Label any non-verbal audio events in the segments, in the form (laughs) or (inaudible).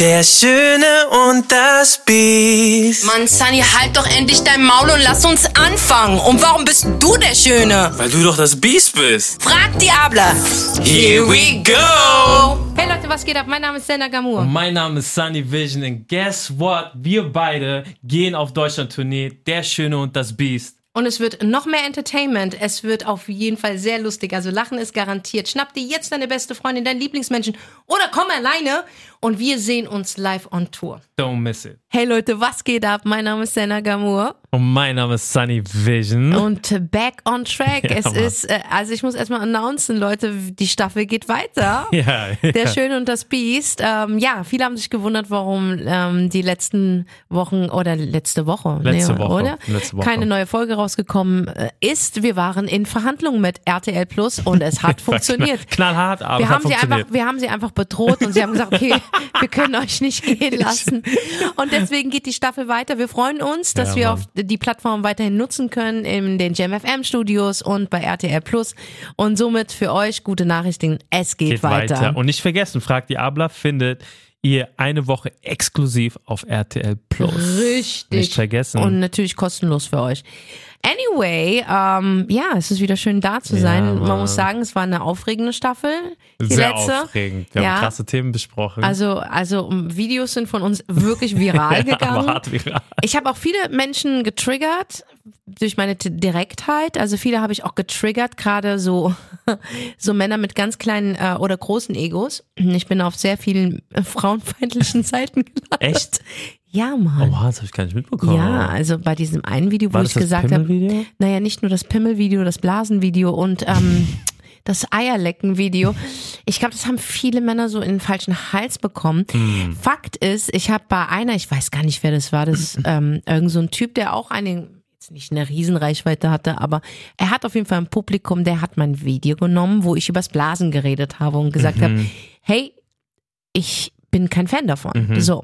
Der Schöne und das Biest. Mann, Sunny, halt doch endlich dein Maul und lass uns anfangen. Und warum bist du der Schöne? Weil du doch das Biest bist. Frag Diabla. Here we go. Hey Leute, was geht ab? Mein Name ist Senna Gamur. Und mein Name ist Sunny Vision und guess what? Wir beide gehen auf Deutschland-Tournee. Der Schöne und das Biest. Und es wird noch mehr Entertainment. Es wird auf jeden Fall sehr lustig. Also Lachen ist garantiert. Schnapp dir jetzt deine beste Freundin, deinen Lieblingsmenschen oder komm alleine und wir sehen uns live on Tour. Don't miss it. Hey Leute, was geht ab? Mein Name ist Senna Gamur Und mein Name ist Sunny Vision. und back on track. (laughs) Ja, es Mann. ist, äh, also ich muss erstmal announcen, Leute, die Staffel geht weiter. (laughs) ja, Der ja. Schöne und das Biest. Ähm, ja, viele haben sich gewundert, warum ähm, die letzten Wochen oder letzte Woche, Letzte nee, Woche, oder? letzte Woche. Keine neue Folge rausgekommen äh, ist. Wir waren in Verhandlungen mit RTL Plus und es hat (laughs) funktioniert. Knallhart, aber Wir hat haben, sie funktioniert. einfach, wir haben sie einfach bedroht und sie haben gesagt, okay, wir können euch nicht gehen (laughs) lassen. Und deswegen geht die Staffel weiter. Wir freuen uns, dass Ja, wir auf die Plattform weiterhin nutzen können in den JamFM Studios und bei RTL Plus. Und somit für euch gute Nachrichten. Es geht, Geht weiter. Und nicht vergessen, Frag Diabla findet ihr eine Woche exklusiv auf RTL Plus. Richtig. Nicht vergessen. Und natürlich kostenlos für euch. Anyway, ähm, ja, es ist wieder schön da zu Ja, sein. Man Mann. muss sagen, es war eine aufregende Staffel. Die Sehr letzte. aufregend. Wir Ja. haben krasse Themen besprochen. Also, also Videos sind von uns wirklich viral (laughs) gegangen. hart viral. Ich habe auch viele Menschen getriggert durch meine Direktheit. Also viele habe ich auch getriggert, gerade so (laughs) so Männer mit ganz kleinen äh, oder großen Egos. Ich bin auf sehr vielen äh, frauenfeindlichen (laughs) Seiten gelandet. Echt? Ja, Oh, Mann. wow, das habe ich gar nicht mitbekommen. Ja, also bei diesem einen Video, wo War ich das gesagt habe, naja, nicht nur das Pimmelvideo, das Blasenvideo und ähm, (laughs) das Eierlecken-Video. Ich glaube, das haben viele Männer so in den falschen Hals bekommen. Hm. Fakt ist, ich habe bei einer, ich weiß gar nicht, wer das war, das (clears throat) ähm, irgend so ein Typ, der auch eine jetzt nicht eine Riesenreichweite hatte, aber er hat auf jeden Fall ein Publikum, der hat mein Video genommen, wo ich übers Blasen geredet habe und gesagt habe, Mhm. hey, ich bin kein Fan davon. so.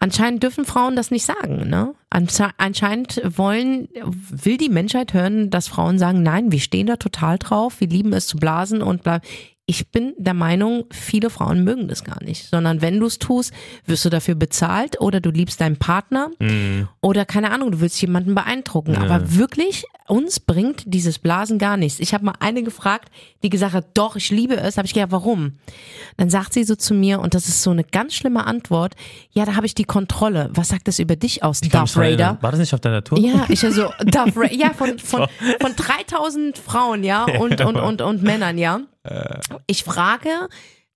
Anscheinend dürfen Frauen das nicht sagen, ne? Ansche- Anscheinend wollen, will die Menschheit hören, dass Frauen sagen, nein, wir stehen da total drauf, wir lieben es zu blasen und bla. Ich bin der Meinung, viele Frauen mögen das gar nicht, sondern wenn du es tust, wirst du dafür bezahlt oder du liebst deinen Partner oder keine Ahnung, du willst jemanden beeindrucken. Aber wirklich, uns bringt dieses Blasen gar nichts. Ich habe mal eine gefragt, die gesagt hat, doch, ich liebe es. Habe ich gesagt, warum? Dann sagt sie so zu mir, und das ist so eine ganz schlimme Antwort, ja, da habe ich die Kontrolle. Was sagt das über dich aus, Ich Darth Raider? War das nicht auf deiner Tour? Ja, ich also Darth Ra ja von (laughs) von von 3000 Frauen, ja und und und und Männern, ja. Ich frage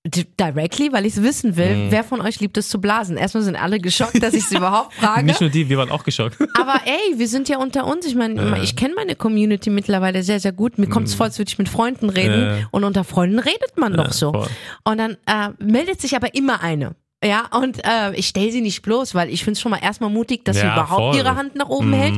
di- directly, weil ich es wissen will, Mhm. wer von euch liebt es zu blasen. Erstmal sind alle geschockt, dass ich es (laughs) überhaupt frage. Nicht nur die, wir waren auch geschockt. Aber ey, wir sind ja unter uns. Ich meine, ich kenne meine Community mittlerweile sehr, sehr gut. Mir kommt es vor, als würde ich mit Freunden reden. Ja. Und unter Freunden redet man doch so. voll. Und dann äh, meldet sich aber immer eine. Ja, und äh, ich stelle sie nicht bloß, weil ich finde es schon mal erstmal mutig, dass sie Ja, überhaupt voll. ihre Hand nach oben hält.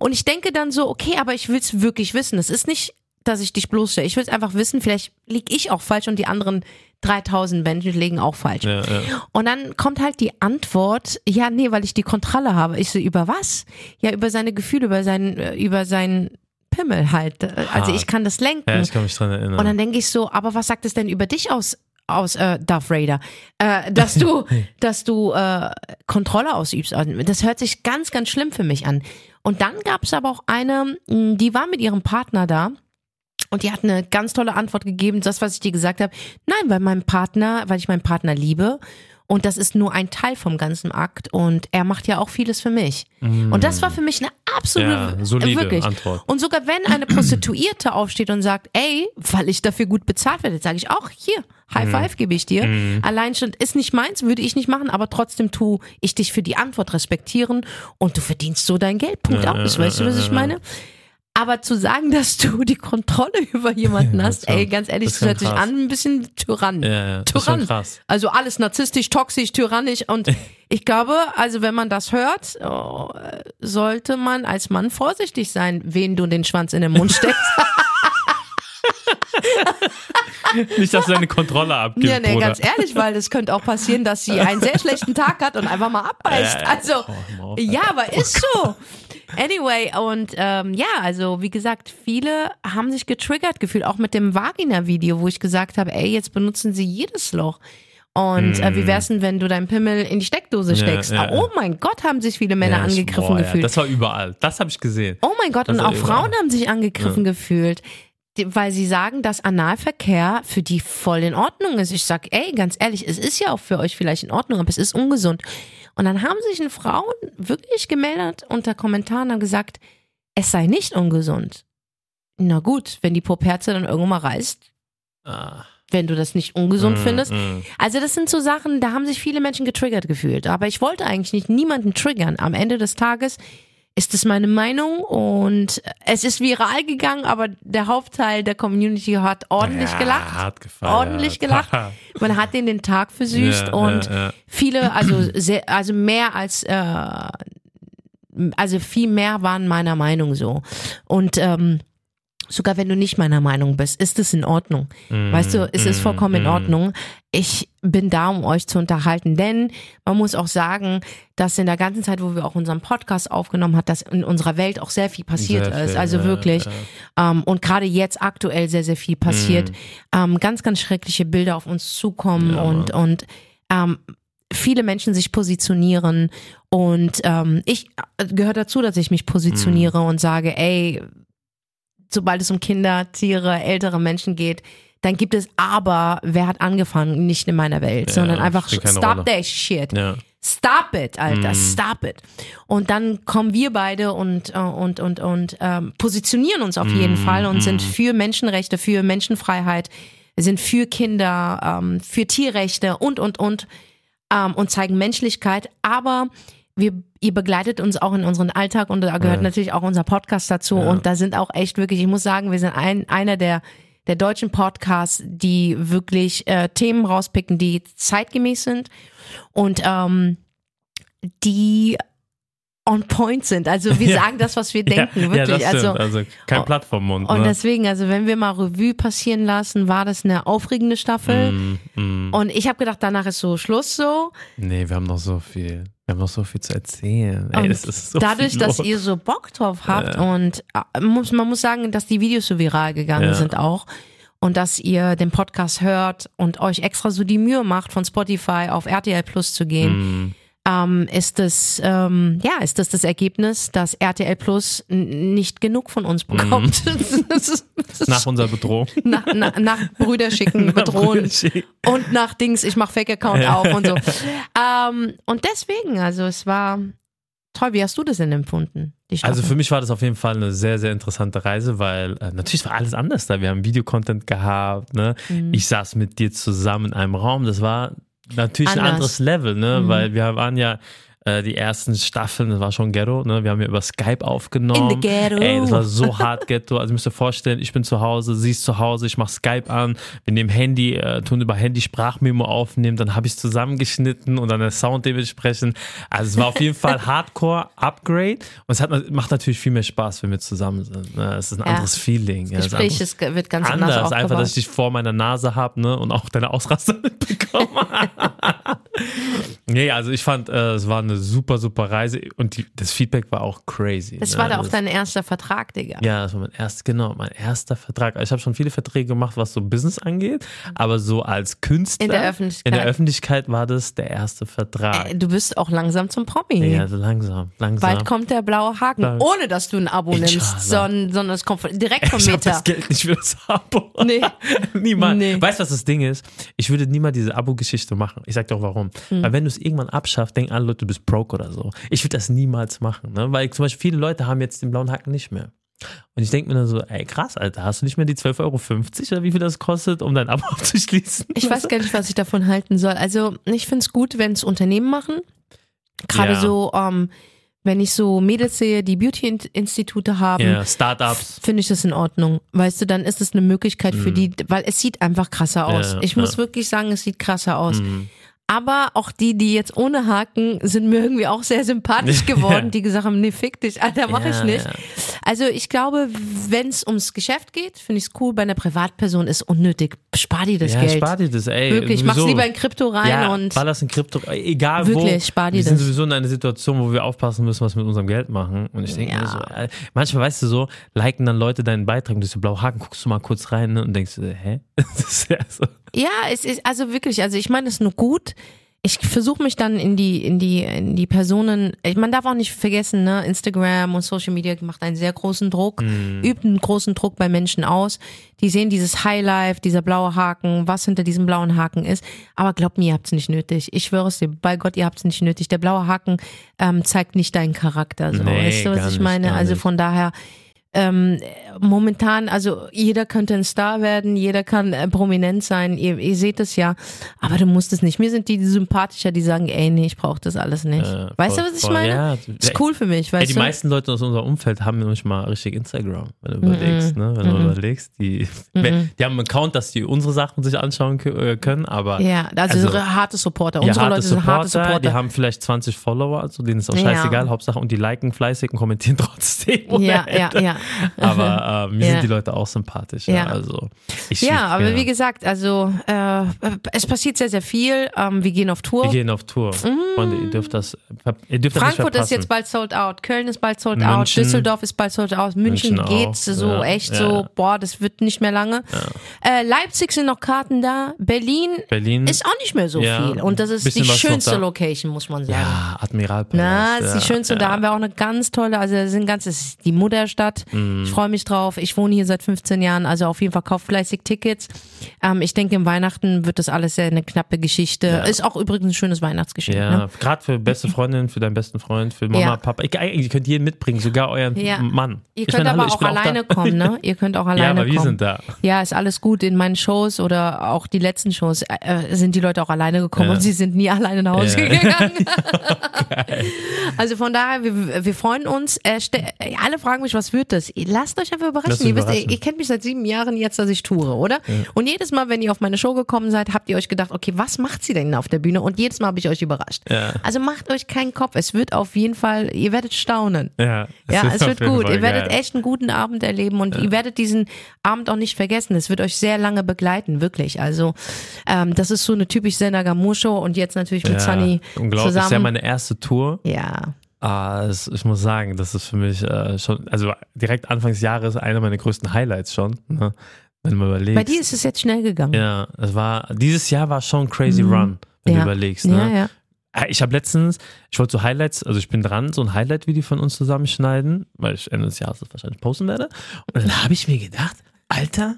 Und ich denke dann so, okay, aber ich will es wirklich wissen. Es ist nicht, dass ich dich bloßstelle. Ich will es einfach wissen, vielleicht liege ich auch falsch und die anderen 3000 Menschen liegen auch falsch. Ja, ja. Und dann kommt halt die Antwort, ja, nee, weil ich die Kontrolle habe. Ich so, über was? Ja, über seine Gefühle, über seinen, äh, über seinen Pimmel halt. Äh, Also ich kann das lenken. ja, ich kann mich dran erinnern. Und dann denke ich so, aber was sagt es denn über dich aus, aus äh, Darth Raider? Äh, dass du, (laughs) dass du äh, Kontrolle ausübst. Das hört sich ganz, ganz schlimm für mich an. Und dann gab es aber auch eine, die war mit ihrem Partner da. Und die hat eine ganz tolle Antwort gegeben, das, was ich dir gesagt habe. Nein, weil mein Partner, weil ich meinen Partner liebe. Und das ist nur ein Teil vom ganzen Akt. Und er macht ja auch vieles für mich. Und das war für mich eine absolute, Ja, solide wirklich. Antwort. Und sogar wenn eine Prostituierte aufsteht und sagt, ey, weil ich dafür gut bezahlt werde, sage ich auch, hier, High Mhm. Five gebe ich dir. Allein schon ist nicht meins, würde ich nicht machen, aber trotzdem tu ich dich für die Antwort respektieren und du verdienst so dein Geld. Punkt Ja, aus. Weißt du, ja, was ich meine? Aber zu sagen, (laughs) dass du die Kontrolle (laughs) über jemanden hast, ey, ganz ehrlich, das das, hört sich krass. an, ein bisschen Tyrann. Ja, ja, Tyrann. Also alles narzisstisch, toxisch, tyrannisch und (laughs) ich glaube, also wenn man das hört, oh, sollte man als Mann vorsichtig sein, wen du den Schwanz in den Mund steckst. Nicht, dass du deine Kontrolle abgibst, Ja, nee, Bruder. ganz ehrlich, weil es könnte auch passieren, dass sie einen sehr schlechten Tag hat und einfach mal abbeißt. Also, oh, auf, ja, aber ist so. Anyway, und ähm, ja, also wie gesagt, viele haben sich getriggert gefühlt, auch mit dem Vagina-Video, wo ich gesagt habe, ey, jetzt benutzen sie jedes Loch. Und äh, wie wär's denn, wenn du deinen Pimmel in die Steckdose steckst? ja, Ah, oh mein Gott, haben sich viele Männer Ja, angegriffen boah, ja, gefühlt. Das war überall. Das habe ich gesehen. Oh mein Gott, Das und auch überall. Frauen haben sich angegriffen gefühlt, weil sie sagen, dass Analverkehr für die voll in Ordnung ist. Ich sag, ey, ganz ehrlich, es ist ja auch für euch vielleicht in Ordnung, aber es ist ungesund. Und dann haben sich eine Frauen wirklich gemeldet unter Kommentaren und gesagt, es sei nicht ungesund. Na gut, wenn die Popherze dann irgendwann mal reißt, Ah. wenn du das nicht ungesund Mm, findest. mm. Also das sind so Sachen, da haben sich viele Menschen getriggert gefühlt. Aber ich wollte eigentlich nicht niemanden triggern. Am Ende des Tages ist es meine Meinung und es ist viral gegangen, aber der Hauptteil der Community hat ordentlich ja, gelacht. Hart gefeiert. Ordentlich gelacht. (laughs) Man hat denen den Tag versüßt Ja, und ja. viele, also sehr, also mehr als äh, also viel mehr waren meiner Meinung so. Und ähm, sogar wenn du nicht meiner Meinung bist, ist es in Ordnung. Weißt du, es ist vollkommen in Ordnung. Ich bin da, um euch zu unterhalten, denn man muss auch sagen, dass in der ganzen Zeit, wo wir auch unseren Podcast aufgenommen hat, dass in unserer Welt auch sehr viel passiert Sehr ist. viel, Also ja, wirklich. Ähm, und gerade jetzt aktuell sehr, sehr viel passiert. Ähm, ganz, ganz schreckliche Bilder auf uns zukommen und, und ähm, viele Menschen sich positionieren und ähm, ich äh, gehöre dazu, dass ich mich positioniere und sage, ey, sobald es um Kinder, Tiere, ältere Menschen geht, dann gibt es aber, wer hat angefangen, nicht in meiner Welt, sondern einfach stop Rolle. that shit. Ja. Stop it, Mhm. Alter, stop it. Und dann kommen wir beide und äh, und und und ähm, positionieren uns auf Mhm. jeden Fall und sind für Menschenrechte, für Menschenfreiheit, sind für Kinder, ähm, für Tierrechte und und und ähm, und zeigen Menschlichkeit. Aber wir, ihr begleitet uns auch in unseren Alltag und da gehört natürlich auch unser Podcast dazu. Und da sind auch echt wirklich, ich muss sagen, wir sind ein, einer der der deutschen Podcasts, die wirklich äh, Themen rauspicken, die zeitgemäß sind und ähm, die on point sind. Also wir (laughs) sagen das, was wir denken, ja, wirklich. Ja, also Also, kein Oh, Plattformmund. und ne? deswegen, also wenn wir mal Revue passieren lassen, war das eine aufregende Staffel. Mm, mm. Und ich habe gedacht, danach ist so Schluss so. Nee, wir haben noch so viel. Wir haben noch so viel zu erzählen. Ey, so dadurch, dass ihr so Bock drauf habt und äh, muss, man muss sagen, dass die Videos so viral gegangen Ja. sind auch und dass ihr den Podcast hört und euch extra so die Mühe macht, von Spotify auf RTL Plus zu gehen, Mm, ähm, ist das ähm, ja ist das das Ergebnis, dass RTL Plus nicht genug von uns bekommt. (laughs) Das ist- das ist- nach unserer Bedrohung. nach, nach, nach Brüder schicken, (laughs) bedrohen und nach Dings, ich mach Fake-Account auf und so. (laughs) Ähm, und deswegen, also es war toll. Wie hast du das denn empfunden? Also für mich war das auf jeden Fall eine sehr, sehr interessante Reise, weil äh, natürlich war alles anders da. Wir haben Videocontent gehabt, ne? Mhm. Ich saß mit dir zusammen in einem Raum. Das war natürlich ein Anders. anderes Level, ne? Mhm. Weil wir waren ja äh, die ersten Staffeln, das war schon Ghetto, ne? Wir haben ja über Skype aufgenommen. In the ghetto. Ey, das war so (laughs) hart Ghetto. Also ihr müsst euch vorstellen, ich bin zu Hause, sie ist zu Hause, ich mach Skype an, wir nehmen Handy, äh, tun über Handy Sprachmemo aufnehmen, dann habe ich zusammengeschnitten und dann der Sound dementsprechend. Also es war auf jeden Fall (laughs) Hardcore Upgrade und es hat, macht natürlich viel mehr Spaß, wenn wir zusammen sind. Ne? Es ist ein Ja. anderes Feeling. ja, ist Gespräch anders- ist, wird ganz anders, anders, einfach, dass ich dich vor meiner Nase habe ne, und auch deine Ausraster (laughs) mitbekomme. nee, also ich fand, äh, es war eine super, super Reise und die, das Feedback war auch crazy. das ne? war da auch Das- dein erster Vertrag, Digga. ja, das war mein erster, genau, mein erster Vertrag. Also Ich habe schon viele Verträge gemacht, was so Business angeht, aber so als Künstler In der Öffentlichkeit. in der Öffentlichkeit war das der erste Vertrag. Äh, Du bist auch langsam zum Promi. ja, so langsam, langsam. Bald kommt der blaue Haken, Dank. ohne dass du ein Abo Inshallah. nimmst, sondern, sondern es kommt direkt vom (laughs) ich Meta. das Geld nicht für das Abo. (laughs) Nee. (laughs) Niemals. Nee. Weißt du, was das Ding ist? Ich würde niemals diese Abo-Geschichte machen. Ich sag dir auch warum. Hm. Weil wenn du es irgendwann abschaffst, denken alle Leute, du bist broke oder so. Ich würde das niemals machen. Ne? Weil zum Beispiel viele Leute haben jetzt den blauen Haken nicht mehr. Und ich denke mir dann so, ey krass, Alter, hast du nicht mehr die 12,50 Euro oder wie viel das kostet, um dein Abo (laughs) abzuschließen? Ich weiß gar nicht, was ich davon halten soll. Also ich finde es gut, wenn es Unternehmen machen. Gerade Ja. so, ähm, wenn ich so Mädels sehe, die Beauty-Institute haben, Ja, Startups. finde ich das in Ordnung. Weißt du, dann ist es eine Möglichkeit für die, weil es sieht einfach krasser aus. Ja, ich ja. muss wirklich sagen, es sieht krasser aus. Mhm. Aber auch die, die jetzt ohne Haken, sind mir irgendwie auch sehr sympathisch (laughs) geworden, Ja. die gesagt haben, nee, fick dich, Alter, mach Ja, ich nicht. ja. Also ich glaube, wenn es ums Geschäft geht, finde ich es cool. Bei einer Privatperson ist unnötig. Spar dir das ja, Geld. spar dir das, ey. Wirklich, mach's sowieso. lieber in Krypto rein ja, und Ball das in Krypto, egal wo. Wirklich, spar dir wir sind das. sowieso in einer Situation, wo wir aufpassen müssen, was wir mit unserem Geld machen. Und ich denke mir so, äh, manchmal weißt du so, liken dann Leute deinen Beitrag und du so blau Haken, guckst du mal kurz rein ne, und denkst, hä? (laughs) Das ist ja so. Ja, es ist also wirklich, also ich meine es nur gut. Ich versuche mich dann in die in die in die Personen. Ich, man darf auch nicht vergessen, ne, Instagram und Social Media macht einen sehr großen Druck, übt einen großen Druck bei Menschen aus. Die sehen dieses Highlife, dieser blaue Haken, was hinter diesem blauen Haken ist. Aber glaubt mir, ihr habt's nicht nötig. Ich schwöre es dir, bei Gott, ihr habt's nicht nötig. Der blaue Haken ähm, zeigt nicht deinen Charakter. So. Nee, weißt du, was gar ich meine? Also von daher ähm, momentan, also jeder könnte ein Star werden, jeder kann äh, prominent sein, ihr, ihr seht es ja, aber du musst es nicht. Mir sind die, die sympathischer, die sagen, ey, nee, ich brauche das alles nicht. Äh, weißt voll, du, was ich voll, meine? ja. Ist cool für mich, Ey, weißt die du? meisten Leute aus unserem Umfeld haben nämlich mal richtig Instagram, wenn du überlegst, ne? Wenn du überlegst, die, (laughs) die haben einen Account, dass die unsere Sachen sich anschauen äh, können, aber ja, also, Also, harte Supporter. ja, Unsere harte Leute sind harte Supporter, die haben vielleicht 20 Follower, also denen ist auch Ja. scheißegal, Hauptsache und die liken fleißig und kommentieren (laughs) trotzdem. ja, ja, ja. (laughs) Aber äh, mir Ja. sind die Leute auch sympathisch. Ja. Ja. Also ich, Ja, aber wie gesagt, also äh, es passiert sehr, sehr viel. Ähm, wir gehen auf Tour. wir gehen auf Tour. Freunde, ihr dürft das, ihr dürft das Mm. Frankfurt nicht ist jetzt bald sold out, Köln ist bald sold out, München. Düsseldorf ist bald sold out, München, München geht's so ja, echt so, boah, das wird nicht mehr lange. Äh, Leipzig sind noch Karten da, Berlin, Berlin. ist auch nicht mehr so viel und das ist die schönste. Location, muss man sagen. ja, Admiralpalast. Na, das ist die schönste. Da haben wir auch eine ganz tolle, also das sind ganz, das ist die Mutterstadt. Mhm. Ich freue mich drauf. Ich wohne hier seit 15 Jahren, also auf jeden Fall kauft fleißig Tickets. Ähm, ich denke, im Weihnachten wird das alles sehr eine knappe Geschichte. Ist auch übrigens ein schönes Weihnachtsgeschenk. Ja, Ne? gerade für beste Freundin, für deinen besten Freund, für Mama, Ja. Papa. Ich, ihr könnt jeden mitbringen, sogar euren Ja. Mann. Ihr könnt meine, aber hallo, auch alleine da. kommen, ne? Ihr könnt auch (laughs) alleine Ja, aber wir kommen. sind da. Ja, ist alles gut. In meinen Shows oder auch die letzten Shows äh, sind die Leute auch alleine gekommen Ja. und sie sind nie alleine nach Hause Ja. gegangen. (laughs) (laughs) also von daher, wir, wir freuen uns. Äh, alle fragen mich, was wird das? Lasst euch einfach überraschen. Ihr, wisst, ihr, überraschen. ihr kennt mich seit sieben Jahren jetzt, dass ich toure, oder? Und jedes Mal, wenn ihr auf meine Show gekommen seid, habt ihr euch gedacht, okay, was macht sie denn auf der Bühne? Und jedes Mal habe ich euch überrascht. Ja. Also macht euch keinen Kopf. Es wird auf jeden Fall, ihr werdet staunen. Ja, Ja, ist es wird gut. Fall Ihr werdet geil. echt einen guten Abend erleben und ihr werdet diesen Abend auch nicht vergessen. Es wird euch sehr lange begleiten, wirklich. Also ähm, das ist so eine typisch Sender Gamur Show und jetzt natürlich mit Sunny Unglaublich. Das ist ja zusammen. meine erste Tour. Ja, Ah, es, ich muss sagen, das ist für mich äh, schon, also direkt Anfangs Jahres einer meiner größten Highlights schon. Ne? Wenn du mal überlegst. bei dir ist es jetzt schnell gegangen. Ja, es war, dieses Jahr war schon ein crazy run, wenn Mhm. ja. du überlegst. Ja, Ne? ja. Ah, Ich habe letztens, ich wollte so Highlights, also ich bin dran, so ein Highlight-Video von uns zusammenschneiden, weil ich Ende des Jahres das wahrscheinlich posten werde. Und dann habe ich mir gedacht, Alter,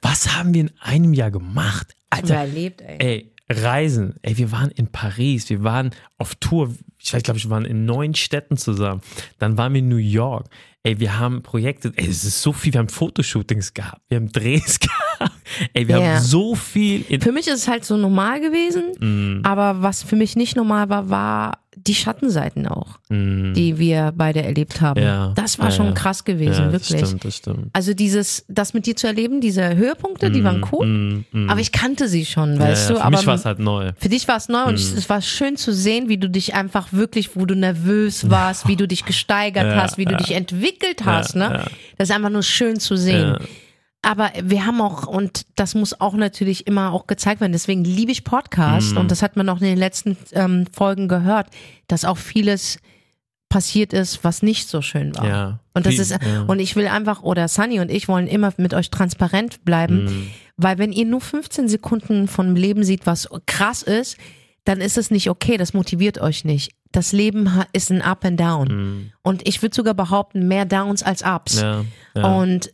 was haben wir in einem Jahr gemacht? Alter, Überlebt, ey. ey, Reisen, ey, wir waren in Paris, wir waren auf Tour, ich weiß, glaube ich, wir waren in neun Städten zusammen. Dann waren wir in New York. Ey, wir haben Projekte, ey, es ist so viel, wir haben Fotoshootings gehabt, wir haben Drehs (laughs) gehabt. Ey, wir Ja. haben so viel Für mich ist es halt so normal gewesen, Mhm. aber was für mich nicht normal war, war die Schattenseiten auch, die wir beide erlebt haben. Mhm. Ja, Das war ja, schon krass gewesen, ja, das wirklich. stimmt, das stimmt. Also dieses, das mit dir zu erleben, diese Höhepunkte, die waren cool, Mm, mm. aber ich kannte sie schon, weißt du. für aber mich war es halt neu. für dich war es neu und Mhm. es war schön zu sehen, wie du dich einfach wirklich, wo du nervös warst, wie du dich gesteigert hast, wie du dich entwickelt hast, ne? ja. Das ist einfach nur schön zu sehen. Aber wir haben auch, und das muss auch natürlich immer auch gezeigt werden, deswegen liebe ich Podcast Mhm. und das hat man auch in den letzten ähm, Folgen gehört, dass auch vieles passiert ist, was nicht so schön war. Ja. Und das Viel- ist, ja. und ich will einfach, oder Sunny und ich wollen immer mit euch transparent bleiben, Mhm. weil wenn ihr nur 15 Sekunden von Leben sieht, was krass ist, dann ist es nicht okay, das motiviert euch nicht. Das Leben ist ein Up and Down. Und ich würde sogar behaupten, mehr Downs als Ups. Mhm. Ja. Und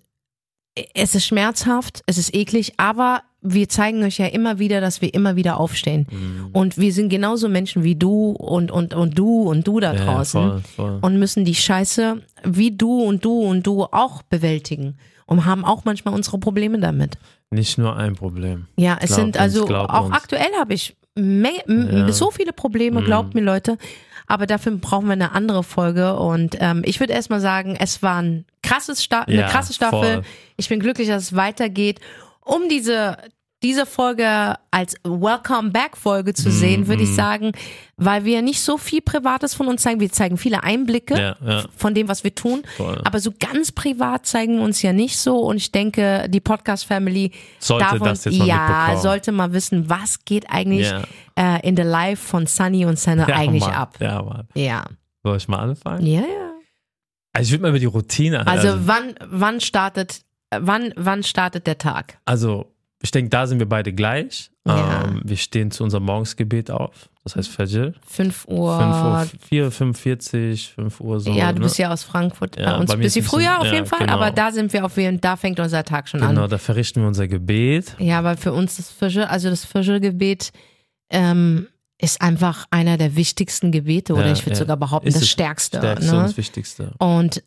es ist schmerzhaft, es ist eklig, aber wir zeigen euch ja immer wieder, dass wir immer wieder aufstehen. Mhm. Und wir sind genauso Menschen wie du und, und, und du und du da ja, draußen voll, voll. und müssen die Scheiße wie du und du und du auch bewältigen und haben auch manchmal unsere Probleme damit. Nicht nur ein Problem. Ja, es Glaubt sind uns, also auch uns. aktuell habe ich Ja. Mhm. so viele Probleme, glaubt mir Leute. Aber dafür brauchen wir eine andere Folge. Und ähm, ich würde erstmal sagen, es war ein krasses Sta eine Ja, krasse Staffel. voll. Ich bin glücklich, dass es weitergeht. Um diese diese Folge als Welcome Back Folge zu sehen, würde ich sagen, weil wir nicht so viel Privates von uns zeigen. Wir zeigen viele Einblicke Ja, ja. von dem, was wir tun. Voll. Aber so ganz privat zeigen wir uns ja nicht so. Und ich denke, die Podcast Family Sollte darf das jetzt mal ja, sollte mal wissen, was geht eigentlich Ja. äh, in der Life von Sunny und Ja, eigentlich Mann. ab. Ja, Mann. Ja. Soll ich mal anfangen? Ja, ja. Also ich würde mal über die Routine Also, wann, wann startet, wann, wann startet der Tag? Also, ich denke, da sind wir beide gleich. Ja. Ähm, wir stehen zu unserem Morgensgebet auf. Das heißt Fajr. 5 Uhr. 5 Uhr, 4, 45, 5 Uhr so. ja, du ne? bist ja aus Frankfurt. Ja, bei uns bei ein bisschen früher auf ja, jeden Fall, genau. aber da sind wir auf jeden da fängt unser Tag schon Genau, an. da verrichten wir unser Gebet. Ja, weil für uns das Fische, also das Fischelgebet ähm, ist einfach einer der wichtigsten Gebete oder Ja, ich würde ja. sogar behaupten, Ist das stärkste. Stärkste und ne? das Wichtigste. Und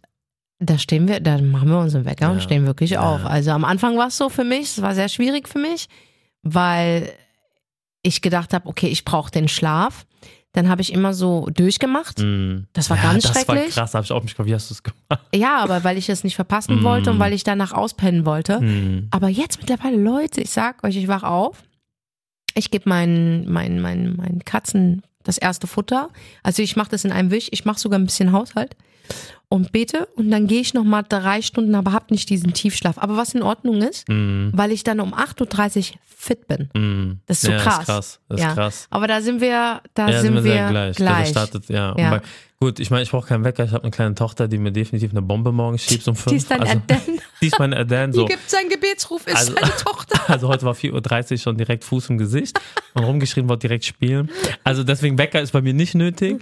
da stehen wir, da machen wir unseren Wecker und Ja. stehen wirklich auf. Also am Anfang war es so für mich, es war sehr schwierig für mich, weil ich gedacht habe, okay, ich brauche den Schlaf. Dann habe ich immer so durchgemacht. Mm. Das war ganz das schrecklich. war krass, da habe ich auch mich gefragt, wie hast du es gemacht? Ja, aber weil ich es nicht verpassen Mm. wollte und weil ich danach auspennen wollte. Mm. Aber jetzt mittlerweile, Leute, ich sag euch, ich wach auf. Ich gebe meinen, meinen, meinen, meinen Katzen das erste Futter. Also ich mache das in einem Wisch. Ich mache sogar ein bisschen Haushalt und bete. Und dann gehe ich noch mal drei Stunden, aber hab nicht diesen Tiefschlaf. Aber was in Ordnung ist, Mm. weil ich dann um 8.30 Uhr fit bin. Mm. Das ist so ja, krass. Ist krass. Das ist Ja. krass. Aber da sind wir, da Ja, sind, wir sehr gleich. gleich. Startet, ja. Bei, gut, ich meine, ich brauche keinen Wecker. Ich habe eine kleine Tochter, die mir definitiv eine Bombe morgens schiebt um fünf. Die ist dein also, Aden. (laughs) Die ist meine Aden. So. Die gibt seinen Gebetsruf, ist Also- seine Tochter. (laughs) Also heute war 4.30 Uhr schon direkt Fuß im Gesicht und rumgeschrien, wollte direkt spielen. Also deswegen Wecker ist bei mir nicht nötig.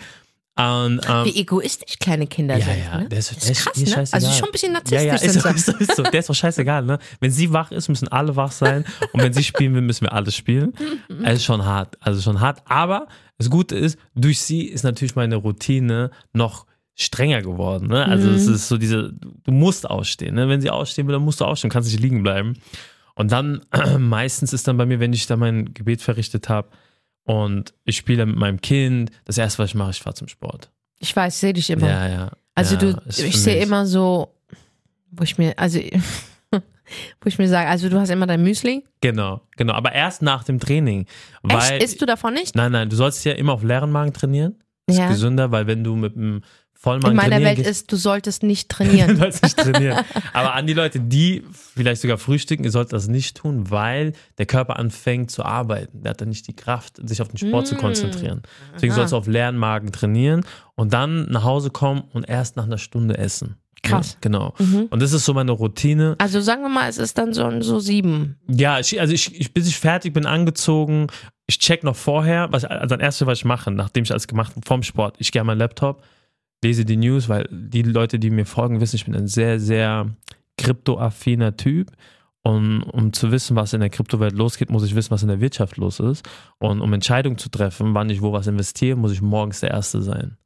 Und, ähm, Wie egoistisch kleine Kinder ja, sind. ja, ne? der ist, Das der ist krass, mir ne? Also schon ein bisschen Ja, narzisstisch ja, ist sind so, ist so, ist so. Der ist doch scheißegal, ne? Wenn sie wach ist, müssen alle wach sein. Und wenn sie spielen will, müssen wir alle spielen. Es ist schon hart. Also schon hart. Aber das Gute ist, durch sie ist natürlich meine Routine noch strenger geworden. Ne? Also Mhm. es ist so diese, du musst ausstehen. Ne? Wenn sie ausstehen will, dann musst du ausstehen, kannst nicht liegen bleiben. Und dann (clears throat) meistens ist dann bei mir, wenn ich dann mein Gebet verrichtet habe und ich spiele mit meinem Kind, das erste, was ich mache, ich fahre zum Sport. Ich weiß, ich sehe dich immer. Ja, ja. Also ja, du, ich sehe immer so, wo ich mir, also (laughs) wo ich mir sage, also du hast immer dein Müsli. Genau, genau. Aber erst nach dem Training. Weil, Echt? Isst du davon nicht? Nein, nein, du sollst ja immer auf leeren Magen trainieren. Das Ja. ist gesünder, weil wenn du mit einem Vollmagen In meiner Welt ist, du solltest nicht (laughs) du trainieren. sollst nicht trainieren. (laughs) Aber an die Leute, die vielleicht sogar frühstücken, ihr sollt das nicht tun, weil der Körper anfängt zu arbeiten. Der hat dann nicht die Kraft, sich auf den Sport zu Mm. konzentrieren. Deswegen Aha. sollst du auf leeren Magen trainieren und dann nach Hause kommen und erst nach einer Stunde essen. Krass. Ja, genau. Mhm. Und das ist so meine Routine. Also sagen wir mal, es ist dann so, so sieben. Ja, ich, also ich, ich, bis ich fertig bin, angezogen, ich check noch vorher, was, also das erste, was ich mache, nachdem ich alles gemacht habe, vom Sport, ich gehe an meinen Laptop, lese die News, weil die Leute, die mir folgen, wissen, ich bin ein sehr, sehr kryptoaffiner Typ. Und um zu wissen, was in der Kryptowelt losgeht, muss ich wissen, was in der Wirtschaft los ist. Und um Entscheidungen zu treffen, wann ich wo was investiere, muss ich morgens der Erste sein.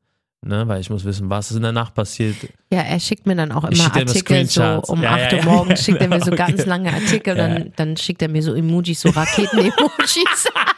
Ne? Weil ich muss wissen, was ist in der Nacht passiert. Ja, er schickt mir dann auch immer dir immer Artikel, so um Ja, 8 ja, Uhr ja, morgens schickt er mir so (laughs) genau, ganz okay. lange Artikel, Ja. dann, dann schickt er mir so Emojis, so Raketen-Emojis. (laughs)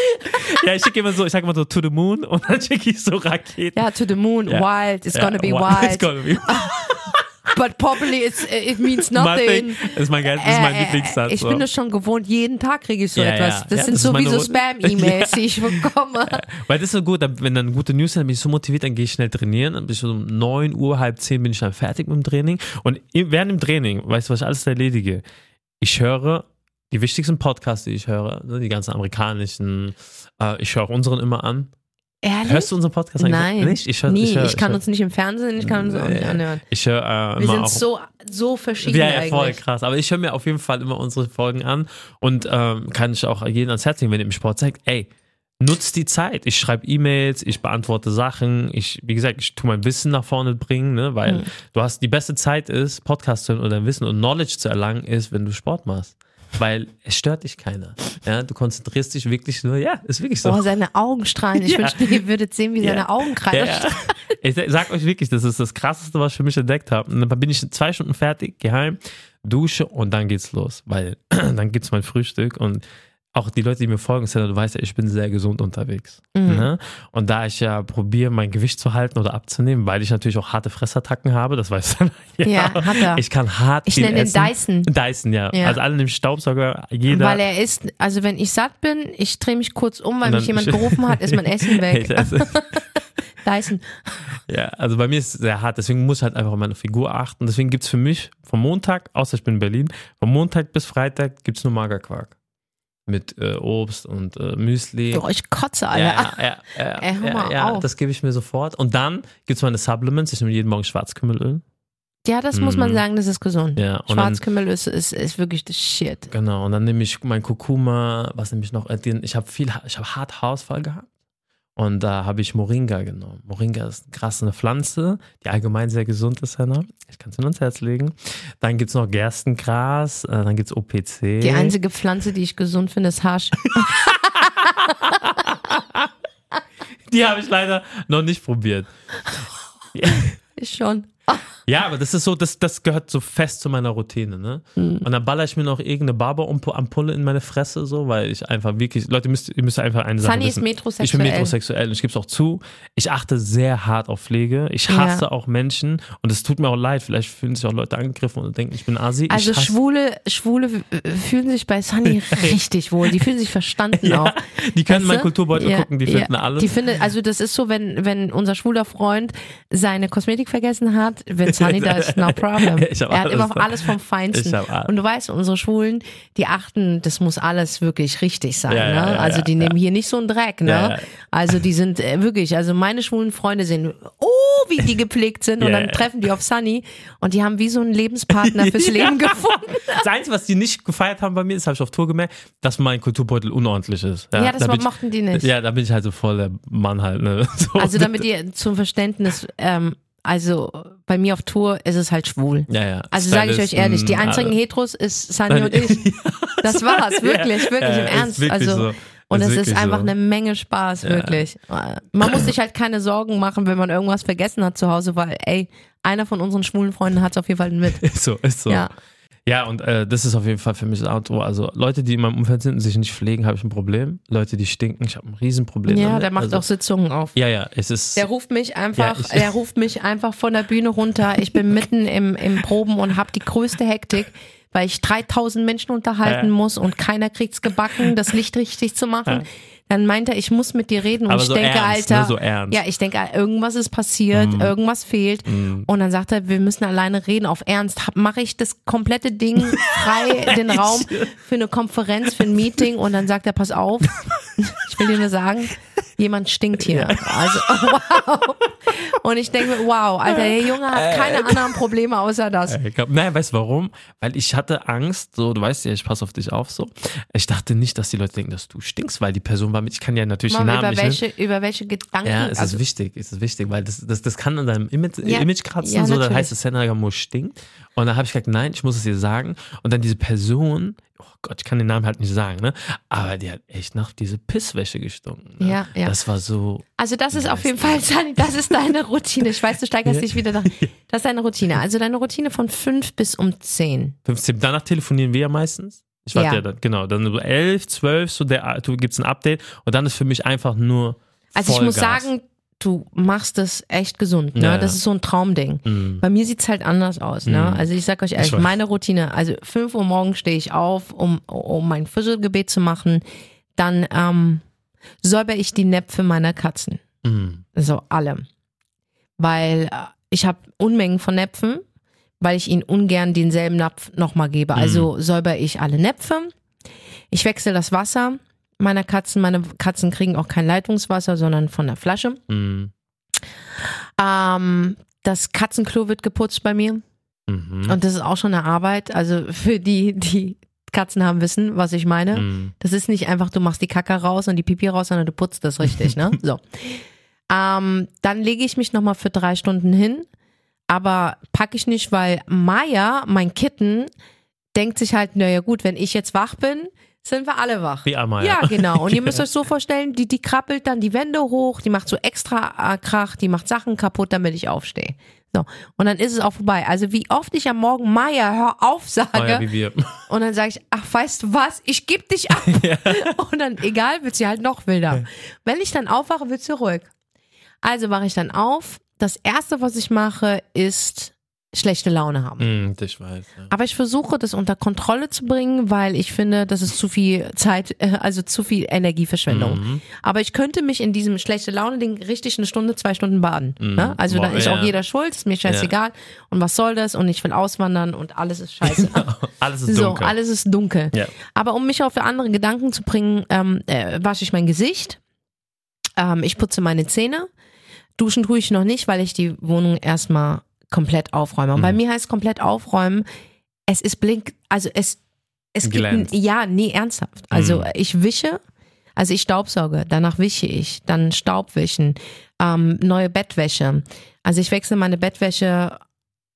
(laughs) Ja, ich schicke immer so, ich sage immer so to the moon und dann schicke ich so Raketen. ja, to the moon, Ja. wild, it's Ja, gonna be wi- It's wild, gonna be (laughs) but probably it's, it means nothing. Das ist mein, das ist mein Äh, äh, Lieblingssatz. Ich so. bin das schon gewohnt, jeden Tag kriege ich so Ja, etwas. ja. Das Ja, sind das so ist wie meine so Route. Spam-E-Mails, (laughs) die ich bekomme. Weil das ist so gut, wenn dann gute News sind, dann bin ich so motiviert, dann gehe ich schnell trainieren. Dann bin ich so um 9 Uhr, halb 10 bin ich dann fertig mit dem Training. Und während dem Training, weißt du, was ich alles erledige? Ich höre die wichtigsten Podcasts, die ich höre, ne, die ganzen amerikanischen, äh, ich höre auch unseren immer an. Ehrlich? Hörst du unseren Podcast eigentlich? Nein, Nicht? Ich, höre, nie. ich, Ich, höre, kann höre, uns nicht im Fernsehen, ich kann uns auch nicht anhören. ich höre äh, Wir sind auch so, so verschieden Ja, ja, voll eigentlich. krass. Aber ich höre mir auf jeden Fall immer unsere Folgen an und ähm, kann ich auch jeden ans Herz legen, wenn ihr im Sport sagt, ey, nutzt die Zeit. Ich schreibe E-Mails, ich beantworte Sachen, ich, wie gesagt, ich tue mein Wissen nach vorne bringen, ne? weil Mhm. du hast, die beste Zeit ist, Podcast zu hören oder Wissen und Knowledge zu erlangen, ist, wenn du Sport machst. Weil es stört dich keiner. Ja, du konzentrierst dich wirklich nur, ja, ist wirklich so. Oh, seine Augen strahlen. Ich Ja. wünschte, ihr würdet sehen, wie Ja. seine Augen gerade Ja, strahlen. Ich sag euch wirklich, das ist das Krasseste, was ich für mich entdeckt habe. Und dann bin ich zwei Stunden fertig, geheim, dusche und dann geht's los. Weil (clears throat) dann gibt's mein Frühstück und auch die Leute, die mir folgen, Sandra, du weißt ja, ich bin sehr gesund unterwegs. Mhm. Ne? Und da ich ja probiere, mein Gewicht zu halten oder abzunehmen, weil ich natürlich auch harte Fressattacken habe, das weißt du. (laughs) Ja, hat er. Ich kann hart Ich nenne den. Dyson. Dyson, ja. Ja. Also alle nehmen Staubsauger, jeder. Weil er ist, also wenn ich satt bin, ich drehe mich kurz um, weil mich jemand (laughs) gerufen hat, ist mein Essen weg. (laughs) Dyson. Ja, also bei mir ist es sehr hart, deswegen muss ich halt einfach auf meine Figur achten. Deswegen gibt es für mich vom Montag, außer ich bin in Berlin, vom Montag bis Freitag gibt es nur Magerquark. Mit äh, Obst und äh, Müsli. Oh, ich kotze, Alter. Ja, ja, ja, ja, (laughs) Ey, hör mal ja auf. das gebe ich mir sofort. Und dann gibt es meine Supplements. Ich nehme jeden Morgen Schwarzkümmelöl. Ja, das muss man Mhm. sagen, das ist gesund. Ja, und dann, Schwarzkümmel ist, ist, ist wirklich das Shit. genau, und dann nehme ich mein Kurkuma, was nehme ich noch? Äh, Ich habe viel, ich habe hart Haarausfall gehabt. Und da habe ich Moringa genommen. Moringa ist krass eine Pflanze, die allgemein sehr gesund ist, Hannah. Ich kann es nur ans Herz legen. Dann gibt es noch Gerstengras, äh, dann gibt es OPC. Die einzige Pflanze, die ich gesund finde, ist Hasch. (laughs) Die habe ich leider noch nicht probiert. (laughs) Ich schon. (laughs) Ja, aber das ist so, das, das gehört so fest zu meiner Routine, ne? Mhm. Und dann baller ich mir noch irgendeine Barberampulle in meine Fresse, so, weil ich einfach wirklich, Leute, ihr müsst, ihr müsst einfach eine Sache Sunny ist metrosexuell. Ich bin metrosexuell und ich gebe es auch zu. Ich achte sehr hart auf Pflege. Ich hasse Ja. auch Menschen und es tut mir auch leid. Vielleicht fühlen sich auch Leute angegriffen und denken, ich bin Asi. Also Schwule, Schwule fühlen sich bei Sunny (laughs) richtig wohl. Die fühlen sich verstanden auch. die können Weißt meinen? Kulturbeutel Ja, gucken, die ja. finden alles. Die finde, also das ist so, wenn, wenn unser schwuler Freund seine Kosmetik vergessen hat, wenn Sunny da ist, no problem. (laughs) Er hat immer alles vom Feinsten. Alles. Und du weißt, unsere Schwulen, die achten, das muss alles wirklich richtig sein. Ja, ne? ja, also die nehmen hier nicht so einen Dreck. Ne? Also die sind äh, wirklich, also meine schwulen Freunde sehen, oh, wie die gepflegt sind. Und dann treffen die auf Sunny und die haben wie so einen Lebenspartner fürs (laughs) Leben gefunden. Das Einzige, was die nicht gefeiert haben bei mir, das habe ich auf Tour gemerkt, dass mein Kulturbeutel unordentlich ist. Ja, das da ich- mochten die nicht. Ja, da bin ich halt so voll der Mann halt. Ne? (laughs) So. Also damit ihr zum Verständnis, ähm, also bei mir auf Tour ist es halt schwul. ja, ja. Also sage ich euch ehrlich, die einzigen alle. Heteros ist Sunny und ich. (laughs) Das war's, wirklich, wirklich Ja, im ist Ernst. Also so. und Ist es ist wirklich einfach so. eine Menge Spaß, wirklich. Man muss sich halt keine Sorgen machen, wenn man irgendwas vergessen hat zu Hause, weil ey, einer von unseren schwulen Freunden hat es auf jeden Fall mit. (laughs) Ist so, ist so. Ja. Ja, und äh, das ist auf jeden Fall für mich das Auto. Also Leute, die in meinem Umfeld sind und sich nicht pflegen, habe ich ein Problem. Leute, die stinken, ich habe ein Riesenproblem. Ja, damit. der macht also, auch Sitzungen auf. Ja, ja, es ist. Der ruft mich einfach, Ja, der ruft mich einfach von der Bühne runter. Ich bin mitten im, im Proben und habe die größte Hektik, weil ich 3000 Menschen unterhalten Ja. muss und keiner kriegt's gebacken, das Licht richtig zu machen. Dann meint er, ich muss mit dir reden und Aber ich so denke, ernst, Alter, ne? So ernst. ja, ich denke, irgendwas ist passiert, Mhm. irgendwas fehlt. Und dann sagt er, wir müssen alleine reden auf Ernst. Mache ich das komplette Ding frei, (laughs) den Raum für eine Konferenz, für ein Meeting und dann sagt er, pass auf, (laughs) ich will dir nur sagen, jemand stinkt hier. Also, (laughs) wow. Und ich denke, mir, wow, Alter, der Junge hat keine anderen Probleme außer das. Ich glaub, nein, weißt du warum? Weil ich hatte Angst, so, du weißt ja, ich passe auf dich auf, so. Ich dachte nicht, dass die Leute denken, dass du stinkst, weil die Person war mit, ich kann ja natürlich Mal den Namen über nicht welche, über welche Gedanken, Ja, es also, ist wichtig, es ist wichtig, weil das, das, das kann an deinem Image, Ja, Image kratzen, ja, so, dann heißt es, Senna Gamur stinkt. Und dann habe ich gesagt, nein, ich muss es ihr sagen. Und dann diese Person, oh Gott, ich kann den Namen halt nicht sagen, ne? Aber die hat echt nach diese Pisswäsche gestunken. Ne? Ja, ja. Das war so, also das ist auf jeden Fall, Sani, das ist deine Routine. Ich weiß, du steigerst dich wieder nach. (laughs) Das ist deine Routine. Also deine Routine von fünf bis um zehn. 15. Danach telefonieren wir ja meistens. Ich warte Ja. ja, dann, genau, dann so 11, 12, so der, du gibt's ein Update. Und dann ist für mich einfach nur Also ich muss Vollgas. sagen, du machst es echt gesund. Ne? Ja. Das ist so ein Traumding. Mm. Bei mir sieht's halt anders aus. Ne? Mhm. Also ich sag euch ehrlich, meine Routine, also 5 Uhr morgens stehe ich auf, um, um mein Fischergebet zu machen. Dann ähm, säuber ich die Näpfe meiner Katzen. Mm. So alle. Weil äh, ich habe Unmengen von Näpfen, weil ich ihnen ungern denselben Napf nochmal gebe. Also säuber ich alle Näpfe. Ich wechsle das Wasser meiner Katzen. Meine Katzen kriegen auch kein Leitungswasser, sondern von der Flasche. Mm. Ähm, das Katzenklo wird geputzt bei mir. Mhm. Und das ist auch schon eine Arbeit. Also für die, die Katzen haben, wissen, was ich meine. Mm. Das ist nicht einfach, du machst die Kacke raus und die Pipi raus, sondern du putzt das richtig, ne? (laughs) So. Ähm, dann lege ich mich nochmal für drei Stunden hin, aber packe ich nicht, weil Maya, mein Kitten, denkt sich halt, naja gut, wenn ich jetzt wach bin, sind wir alle wach. Wie Amaya. Ja, genau. Und ihr müsst euch so vorstellen, die, die krabbelt dann die Wände hoch, die macht so extra äh, Krach, die macht Sachen kaputt, damit ich aufstehe. So. Und dann ist es auch vorbei. Also wie oft ich am Morgen Maya, hör auf, sage. Ja, wie wir. Und dann sage ich, ach, weißt du was, ich geb dich ab. (laughs) Und dann, egal, wird sie halt noch wilder. Wenn ich dann aufwache, wird sie ruhig. Also wache ich dann auf. Das erste, was ich mache, ist schlechte Laune haben. Hm, ich weiß. Ja. Aber ich versuche, das unter Kontrolle zu bringen, weil ich finde, das ist zu viel Zeit, äh, also zu viel Energieverschwendung. Mhm. Aber ich könnte mich in diesem schlechte Laune-Ding richtig eine Stunde, zwei Stunden baden. Ne? Also da. Boah, ist ja. auch jeder schuld, ist mir scheißegal. Und was soll das? Und ich will auswandern und alles ist scheiße. (laughs) Alles ist So, dunkel. alles ist dunkel. Ja. Aber um mich auf andere Gedanken zu bringen, ähm, äh, wasche ich mein Gesicht. Ähm, ich putze meine Zähne. Duschen tue ich noch nicht, weil ich die Wohnung erstmal komplett aufräume. Und bei Mhm. mir heißt komplett aufräumen, es ist blink, also es, es gibt, Glänzt. ein- ja, nee, ernsthaft. Also Mhm. ich wische, also ich staubsauge, danach wische ich, dann Staubwischen, ähm, neue Bettwäsche. Also ich wechsle meine Bettwäsche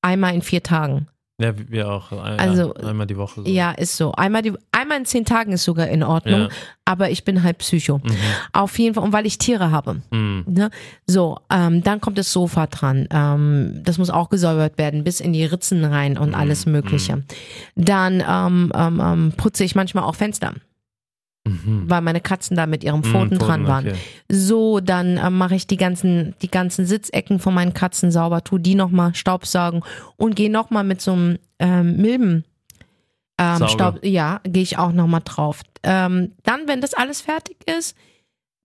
einmal in vier Tagen. Ja, wir auch. Ein, Also, ja, einmal die Woche. So. Ja, ist so. Einmal, die, einmal in zehn Tagen ist sogar in Ordnung, Ja. aber ich bin halb Psycho. Mhm. Auf jeden Fall, und weil ich Tiere habe. Mhm. Ne? So, ähm, dann kommt das Sofa dran. Ähm, das muss auch gesäubert werden, bis in die Ritzen rein und alles Mögliche. Dann ähm, ähm, ähm, putze ich manchmal auch Fenster, Mhm. weil meine Katzen da mit ihren Pfoten Mhm, dran waren. okay. So, dann ähm, mache ich die ganzen, die ganzen Sitzecken von meinen Katzen sauber, tu die nochmal staubsaugen und gehe nochmal mit so einem ähm, Milben. Ähm. Staub, ja, gehe ich auch nochmal drauf. Ähm, dann, wenn das alles fertig ist,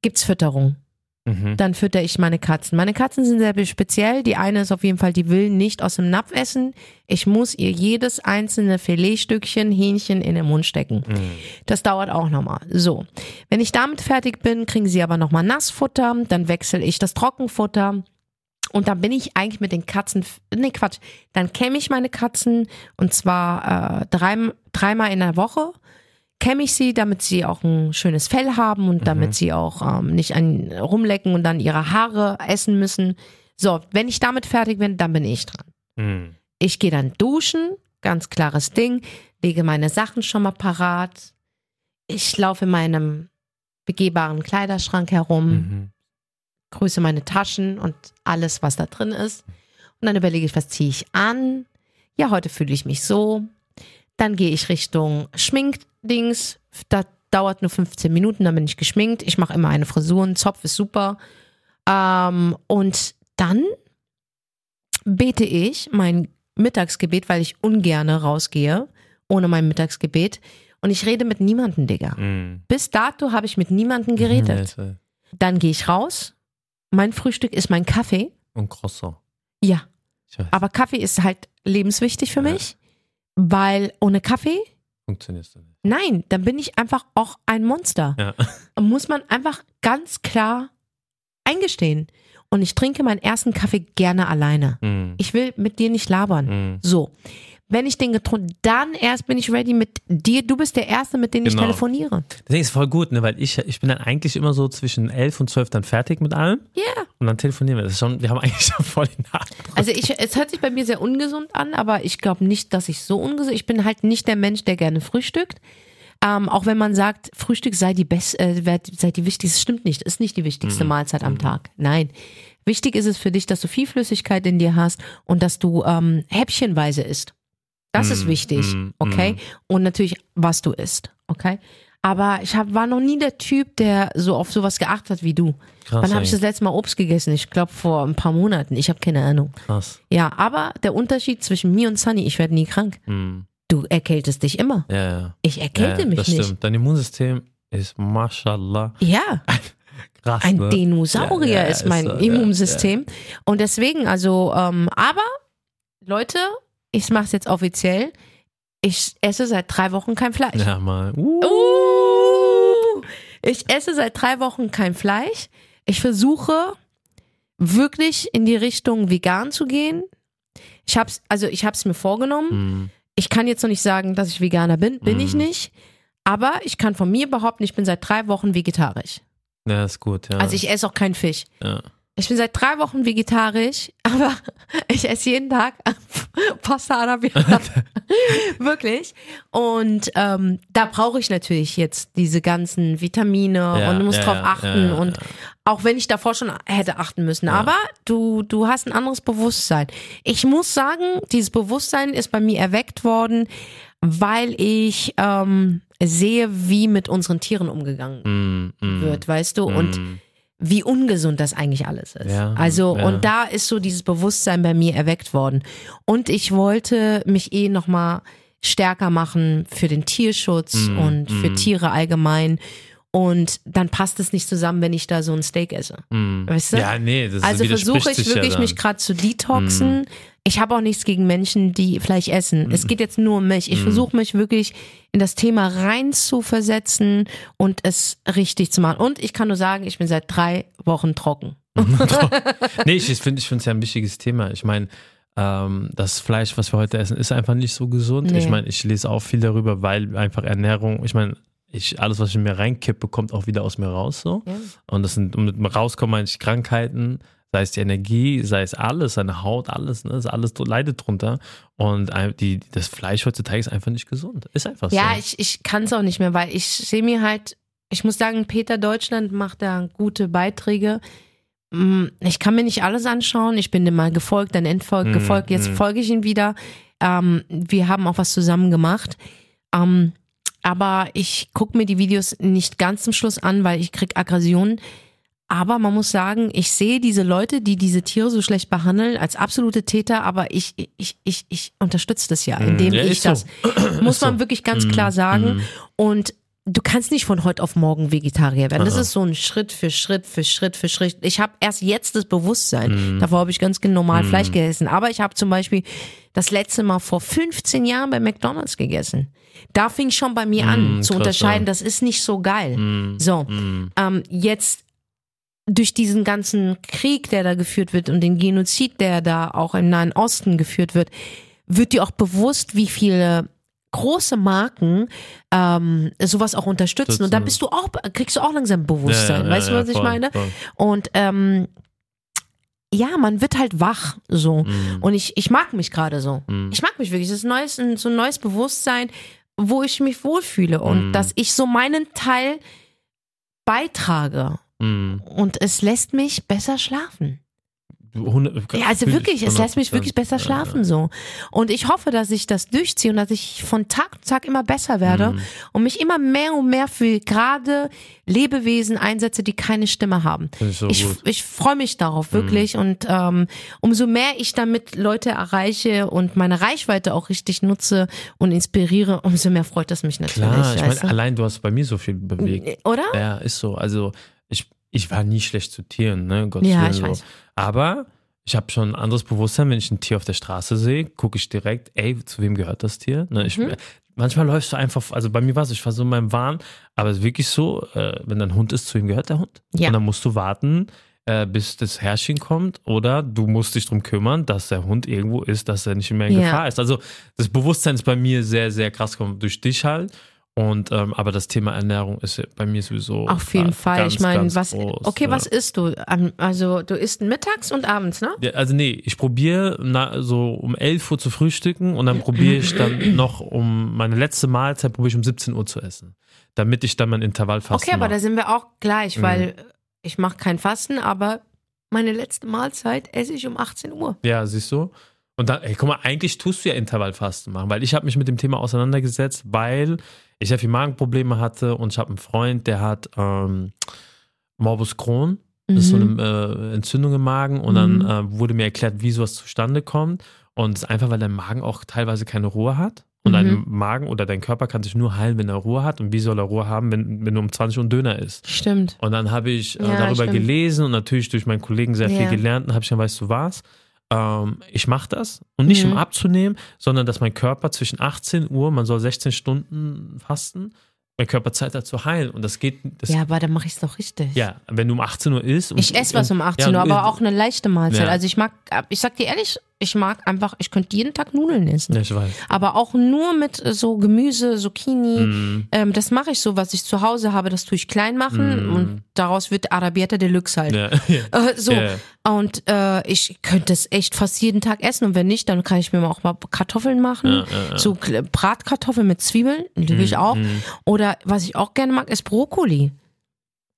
gibt's Fütterung. Mhm. Dann fütter ich meine Katzen. Meine Katzen sind sehr speziell. Die eine ist auf jeden Fall, die will nicht aus dem Napf essen. Ich muss ihr jedes einzelne Filetstückchen Hähnchen in den Mund stecken. Mhm. Das dauert auch nochmal. So. Wenn ich damit fertig bin, kriegen sie aber nochmal Nassfutter. Dann wechsle ich das Trockenfutter. Und dann bin ich eigentlich mit den Katzen, nee Quatsch, dann kämme ich meine Katzen und zwar äh, drei, dreimal in der Woche kämme ich sie, damit sie auch ein schönes Fell haben und damit sie auch ähm, nicht an, rumlecken und dann ihre Haare essen müssen. So, wenn ich damit fertig bin, dann bin ich dran. Mhm. Ich gehe dann duschen, ganz klares Ding, lege meine Sachen schon mal parat. Ich laufe in meinem begehbaren Kleiderschrank herum, Mhm. grüße meine Taschen und alles, was da drin ist. Und dann überlege ich, was ziehe ich an? Ja, heute fühle ich mich so. Dann gehe ich Richtung Schminkdings. Das dauert nur 15 Minuten, dann bin ich geschminkt. Ich mache immer eine Frisur, ein Zopf ist super. Ähm, und dann bete ich mein Mittagsgebet, weil ich ungerne rausgehe ohne mein Mittagsgebet. Und ich rede mit niemandem, Digga. Mhm. Bis dato habe ich mit niemandem geredet. Dann gehe ich raus. Mein Frühstück ist mein Kaffee. Und Croissant. Ja, aber Kaffee ist halt lebenswichtig für Ja. mich, weil ohne Kaffee, Funktioniert so nicht. nein, dann bin ich einfach auch ein Monster. Ja. (laughs) Muss man einfach ganz klar eingestehen. Und ich trinke meinen ersten Kaffee gerne alleine. Mhm. Ich will mit dir nicht labern. Mhm. So. Wenn ich den getrunken, dann erst bin ich ready mit dir. Du bist der Erste, mit dem ich Genau. telefoniere. Deswegen ist voll gut, ne? weil ich, ich bin dann eigentlich immer so zwischen 11 und 12 dann fertig mit allem Ja. und dann telefonieren wir. Das ist schon, wir haben eigentlich (laughs) schon voll die Nacht. Also ich, es hört sich bei mir sehr ungesund an, aber ich glaube nicht, dass ich so ungesund. Ich bin halt nicht der Mensch, der gerne frühstückt. Ähm, auch wenn man sagt, Frühstück sei die best, äh, sei die wichtigste, stimmt nicht, ist nicht die wichtigste Mahlzeit am Tag. Nein. Wichtig ist es für dich, dass du viel Flüssigkeit in dir hast und dass du ähm, häppchenweise isst. Das ist Mm, wichtig, mm, okay? mm. Und natürlich, was du isst, okay? Aber ich hab, war noch nie der Typ, der so auf sowas geachtet hat wie du. Krass, Wann habe ich das letzte Mal Obst gegessen? Ich glaube vor ein paar Monaten. Ich habe keine Ahnung. Krass. Ja, aber der Unterschied zwischen mir und Sunny, ich werde nie krank. Mhm. Du erkältest dich immer. Ja, ja. Ich erkälte ja, mich das nicht. stimmt. Dein Immunsystem ist mashallah Ja, (laughs) krass. ein ne? Dinosaurier Ja, ja, ist mein ist so, ja, Immunsystem. Und deswegen, also, ähm, aber, Leute, ich mache es jetzt offiziell. Ich esse seit drei Wochen kein Fleisch. Ja, mal. Uh. Uh, ich esse seit drei Wochen kein Fleisch. Ich versuche wirklich in die Richtung vegan zu gehen. Ich hab's, also ich hab's mir vorgenommen. Mhm. Ich kann jetzt noch nicht sagen, dass ich Veganer bin. Bin ich Mhm. nicht. Aber ich kann von mir behaupten, ich bin seit drei Wochen vegetarisch. Ja, ist gut, ja. Also ich esse auch keinen Fisch. ja. Ich bin seit drei Wochen vegetarisch, (laughs) aber ich esse jeden Tag (laughs) Pasta Arabiata. (laughs) Wirklich. Und ähm, da brauche ich natürlich jetzt diese ganzen Vitamine Ja, und du musst ja, drauf achten. ja, und auch wenn ich davor schon hätte achten müssen. Aber du, du hast ein anderes Bewusstsein. Ich muss sagen, dieses Bewusstsein ist bei mir erweckt worden, weil ich ähm, sehe, wie mit unseren Tieren umgegangen Mm, mm, wird, weißt du? Und mm. Wie ungesund das eigentlich alles ist. Ja, also, ja. und da ist so dieses Bewusstsein bei mir erweckt worden. Und ich wollte mich eh nochmal stärker machen für den Tierschutz Mm, und für mm. Tiere allgemein. Und dann passt es nicht zusammen, wenn ich da so ein Steak esse. Mm. Weißt du? Ja, nee, das Also versuche ich wirklich ja mich gerade zu detoxen. Ich habe auch nichts gegen Menschen, die Fleisch essen. Es geht jetzt nur um mich. Ich versuche mich wirklich in das Thema rein zu versetzen und es richtig zu machen. Und ich kann nur sagen, ich bin seit drei Wochen trocken. (laughs) (laughs) Nee, ich finde ich finde es ja ein wichtiges Thema. Ich meine, ähm, das Fleisch, was wir heute essen, ist einfach nicht so gesund. Nee. Ich meine, ich lese auch viel darüber, weil einfach Ernährung, ich meine, ich, alles, was ich in mir reinkippe, kommt auch wieder aus mir raus. So. Ja. Und das sind, und mit rauskommen meine ich Krankheiten, sei es die Energie, sei es alles, seine Haut, alles, ne, ist alles leidet drunter. Und die, das Fleisch heutzutage ist einfach nicht gesund. Ist einfach so. Ja, ich, ich kann es auch nicht mehr, weil ich sehe mir halt, ich muss sagen, Peter Deutschland macht da gute Beiträge. Mm, Ich kann mir nicht alles anschauen. Ich bin dem mal gefolgt, dann entfolgt, Mm, gefolgt. Jetzt mm. folge ich ihm wieder. Ähm, wir haben auch was zusammen gemacht. Ähm, aber ich gucke mir die Videos nicht ganz zum Schluss an, weil ich krieg Aggressionen. Aber man muss sagen, ich sehe diese Leute, die diese Tiere so schlecht behandeln, als absolute Täter, aber ich, ich, ich, ich unterstütze das ja, indem ja, ich so. das, (clears throat) muss Ist so. man wirklich ganz klar sagen. mm. Und du kannst nicht von heute auf morgen Vegetarier werden. Das Aha. ist so ein Schritt für Schritt für Schritt für Schritt. Ich habe erst jetzt das Bewusstsein. Mm. Davor habe ich ganz normal Fleisch gegessen. Aber ich habe zum Beispiel das letzte Mal vor 15 Jahren bei McDonalds gegessen. Da fing schon bei mir an Mm, zu krass, unterscheiden, das ist nicht so geil. Mm, So, mm. ähm, jetzt durch diesen ganzen Krieg, der da geführt wird und den Genozid, der da auch im Nahen Osten geführt wird, wird dir auch bewusst, wie viele große Marken ähm, sowas auch unterstützen. Und da bist du auch, kriegst du auch langsam Bewusstsein. Ja, ja, weißt du, was ich voll, meine? voll. Und ähm, ja, man wird halt wach so. Mm. Und ich, ich mag mich gerade so. Mm. Ich mag mich wirklich. Das ist neues, ein, so ein neues Bewusstsein, wo ich mich wohlfühle und Mm. dass ich so meinen Teil beitrage. Mm. Und es lässt mich besser schlafen. 100 Ja, also wirklich, es lässt mich wirklich besser 100%. schlafen so. Und ich hoffe, dass ich das durchziehe und dass ich von Tag zu Tag immer besser werde Mhm. und mich immer mehr und mehr für gerade Lebewesen einsetze, die keine Stimme haben. So ich gut. ich freue mich darauf wirklich und ähm, umso mehr ich damit Leute erreiche und meine Reichweite auch richtig nutze und inspiriere, umso mehr freut das mich natürlich. Klar, ich meine, allein du hast bei mir so viel bewegt. Oder? Ja, ist so. Also ich, ich war nie schlecht zu Tieren, ne? Gott Ja, Willen, ich so. weiß. Aber ich habe schon ein anderes Bewusstsein, wenn ich ein Tier auf der Straße sehe, gucke ich direkt, ey, zu wem gehört das Tier? Ne, ich, Mhm. Manchmal läufst du einfach, also bei mir war es, ich war so in meinem Wahn, aber es ist wirklich so, äh, wenn dein Hund ist, zu wem gehört der Hund? Ja. Und dann musst du warten, äh, bis das Herrchen kommt oder du musst dich darum kümmern, dass der Hund irgendwo ist, dass er nicht mehr in Ja. Gefahr ist. Also das Bewusstsein ist bei mir sehr, sehr krass gekommen durch dich halt. Und ähm, aber das Thema Ernährung ist ja bei mir sowieso Auf jeden Fall. ganz, ich meine, was groß, okay, ja. was isst du? Also du isst mittags und abends, ne? Ja, also nee, ich probiere so um 11 Uhr zu frühstücken und dann probiere ich dann (clears throat) noch um meine letzte Mahlzeit probiere ich um 17 Uhr zu essen, damit ich dann mein Intervallfasten Okay, aber da sind wir auch gleich, Mhm. weil ich mache kein Fasten, aber meine letzte Mahlzeit esse ich um 18 Uhr. Ja, siehst du? Und dann, ey, guck mal, eigentlich tust du ja Intervallfasten machen, weil ich habe mich mit dem Thema auseinandergesetzt, weil ich sehr viel Magenprobleme hatte und ich habe einen Freund, der hat ähm, Morbus Crohn, das ist so Mhm. eine äh, Entzündung im Magen und Mhm. dann äh, wurde mir erklärt, wie sowas zustande kommt und es ist einfach, weil dein Magen auch teilweise keine Ruhe hat und Mhm. dein Magen oder dein Körper kann sich nur heilen, wenn er Ruhe hat und wie soll er Ruhe haben, wenn, wenn du um 20 Uhr Döner isst? Stimmt. Und dann habe ich äh, Ja, darüber stimmt. gelesen und natürlich durch meinen Kollegen sehr Ja. viel gelernt. Dann habe ich dann, weißt du was, ähm, ich mache das und nicht Mhm. um abzunehmen, sondern dass mein Körper zwischen 18 Uhr, man soll 16 Stunden fasten, mein Körper Zeit hat zu heilen. Und das geht, das, Ja, ja. aber dann mache ich es doch richtig. wenn du um 18 Uhr isst. und- Ich esse was um 18 ja, Uhr, aber auch eine leichte Mahlzeit. Ja. Also ich mag, ich sag dir ehrlich, ich mag einfach, ich könnte jeden Tag Nudeln essen. Ja, ich weiß. Aber auch nur mit äh, so Gemüse, Zucchini. Mhm. Ähm, das mache ich so, was ich zu Hause habe, das tue ich klein machen und daraus wird Arabiata Deluxe halt. Mhm. Ja. (laughs) ja. Äh, so. Ja. Und äh, ich könnte es echt fast jeden Tag essen. Und wenn nicht, dann kann ich mir auch mal Kartoffeln machen. So Kle- Bratkartoffeln mit Zwiebeln, liebe ich auch. Oder was ich auch gerne mag, ist Brokkoli.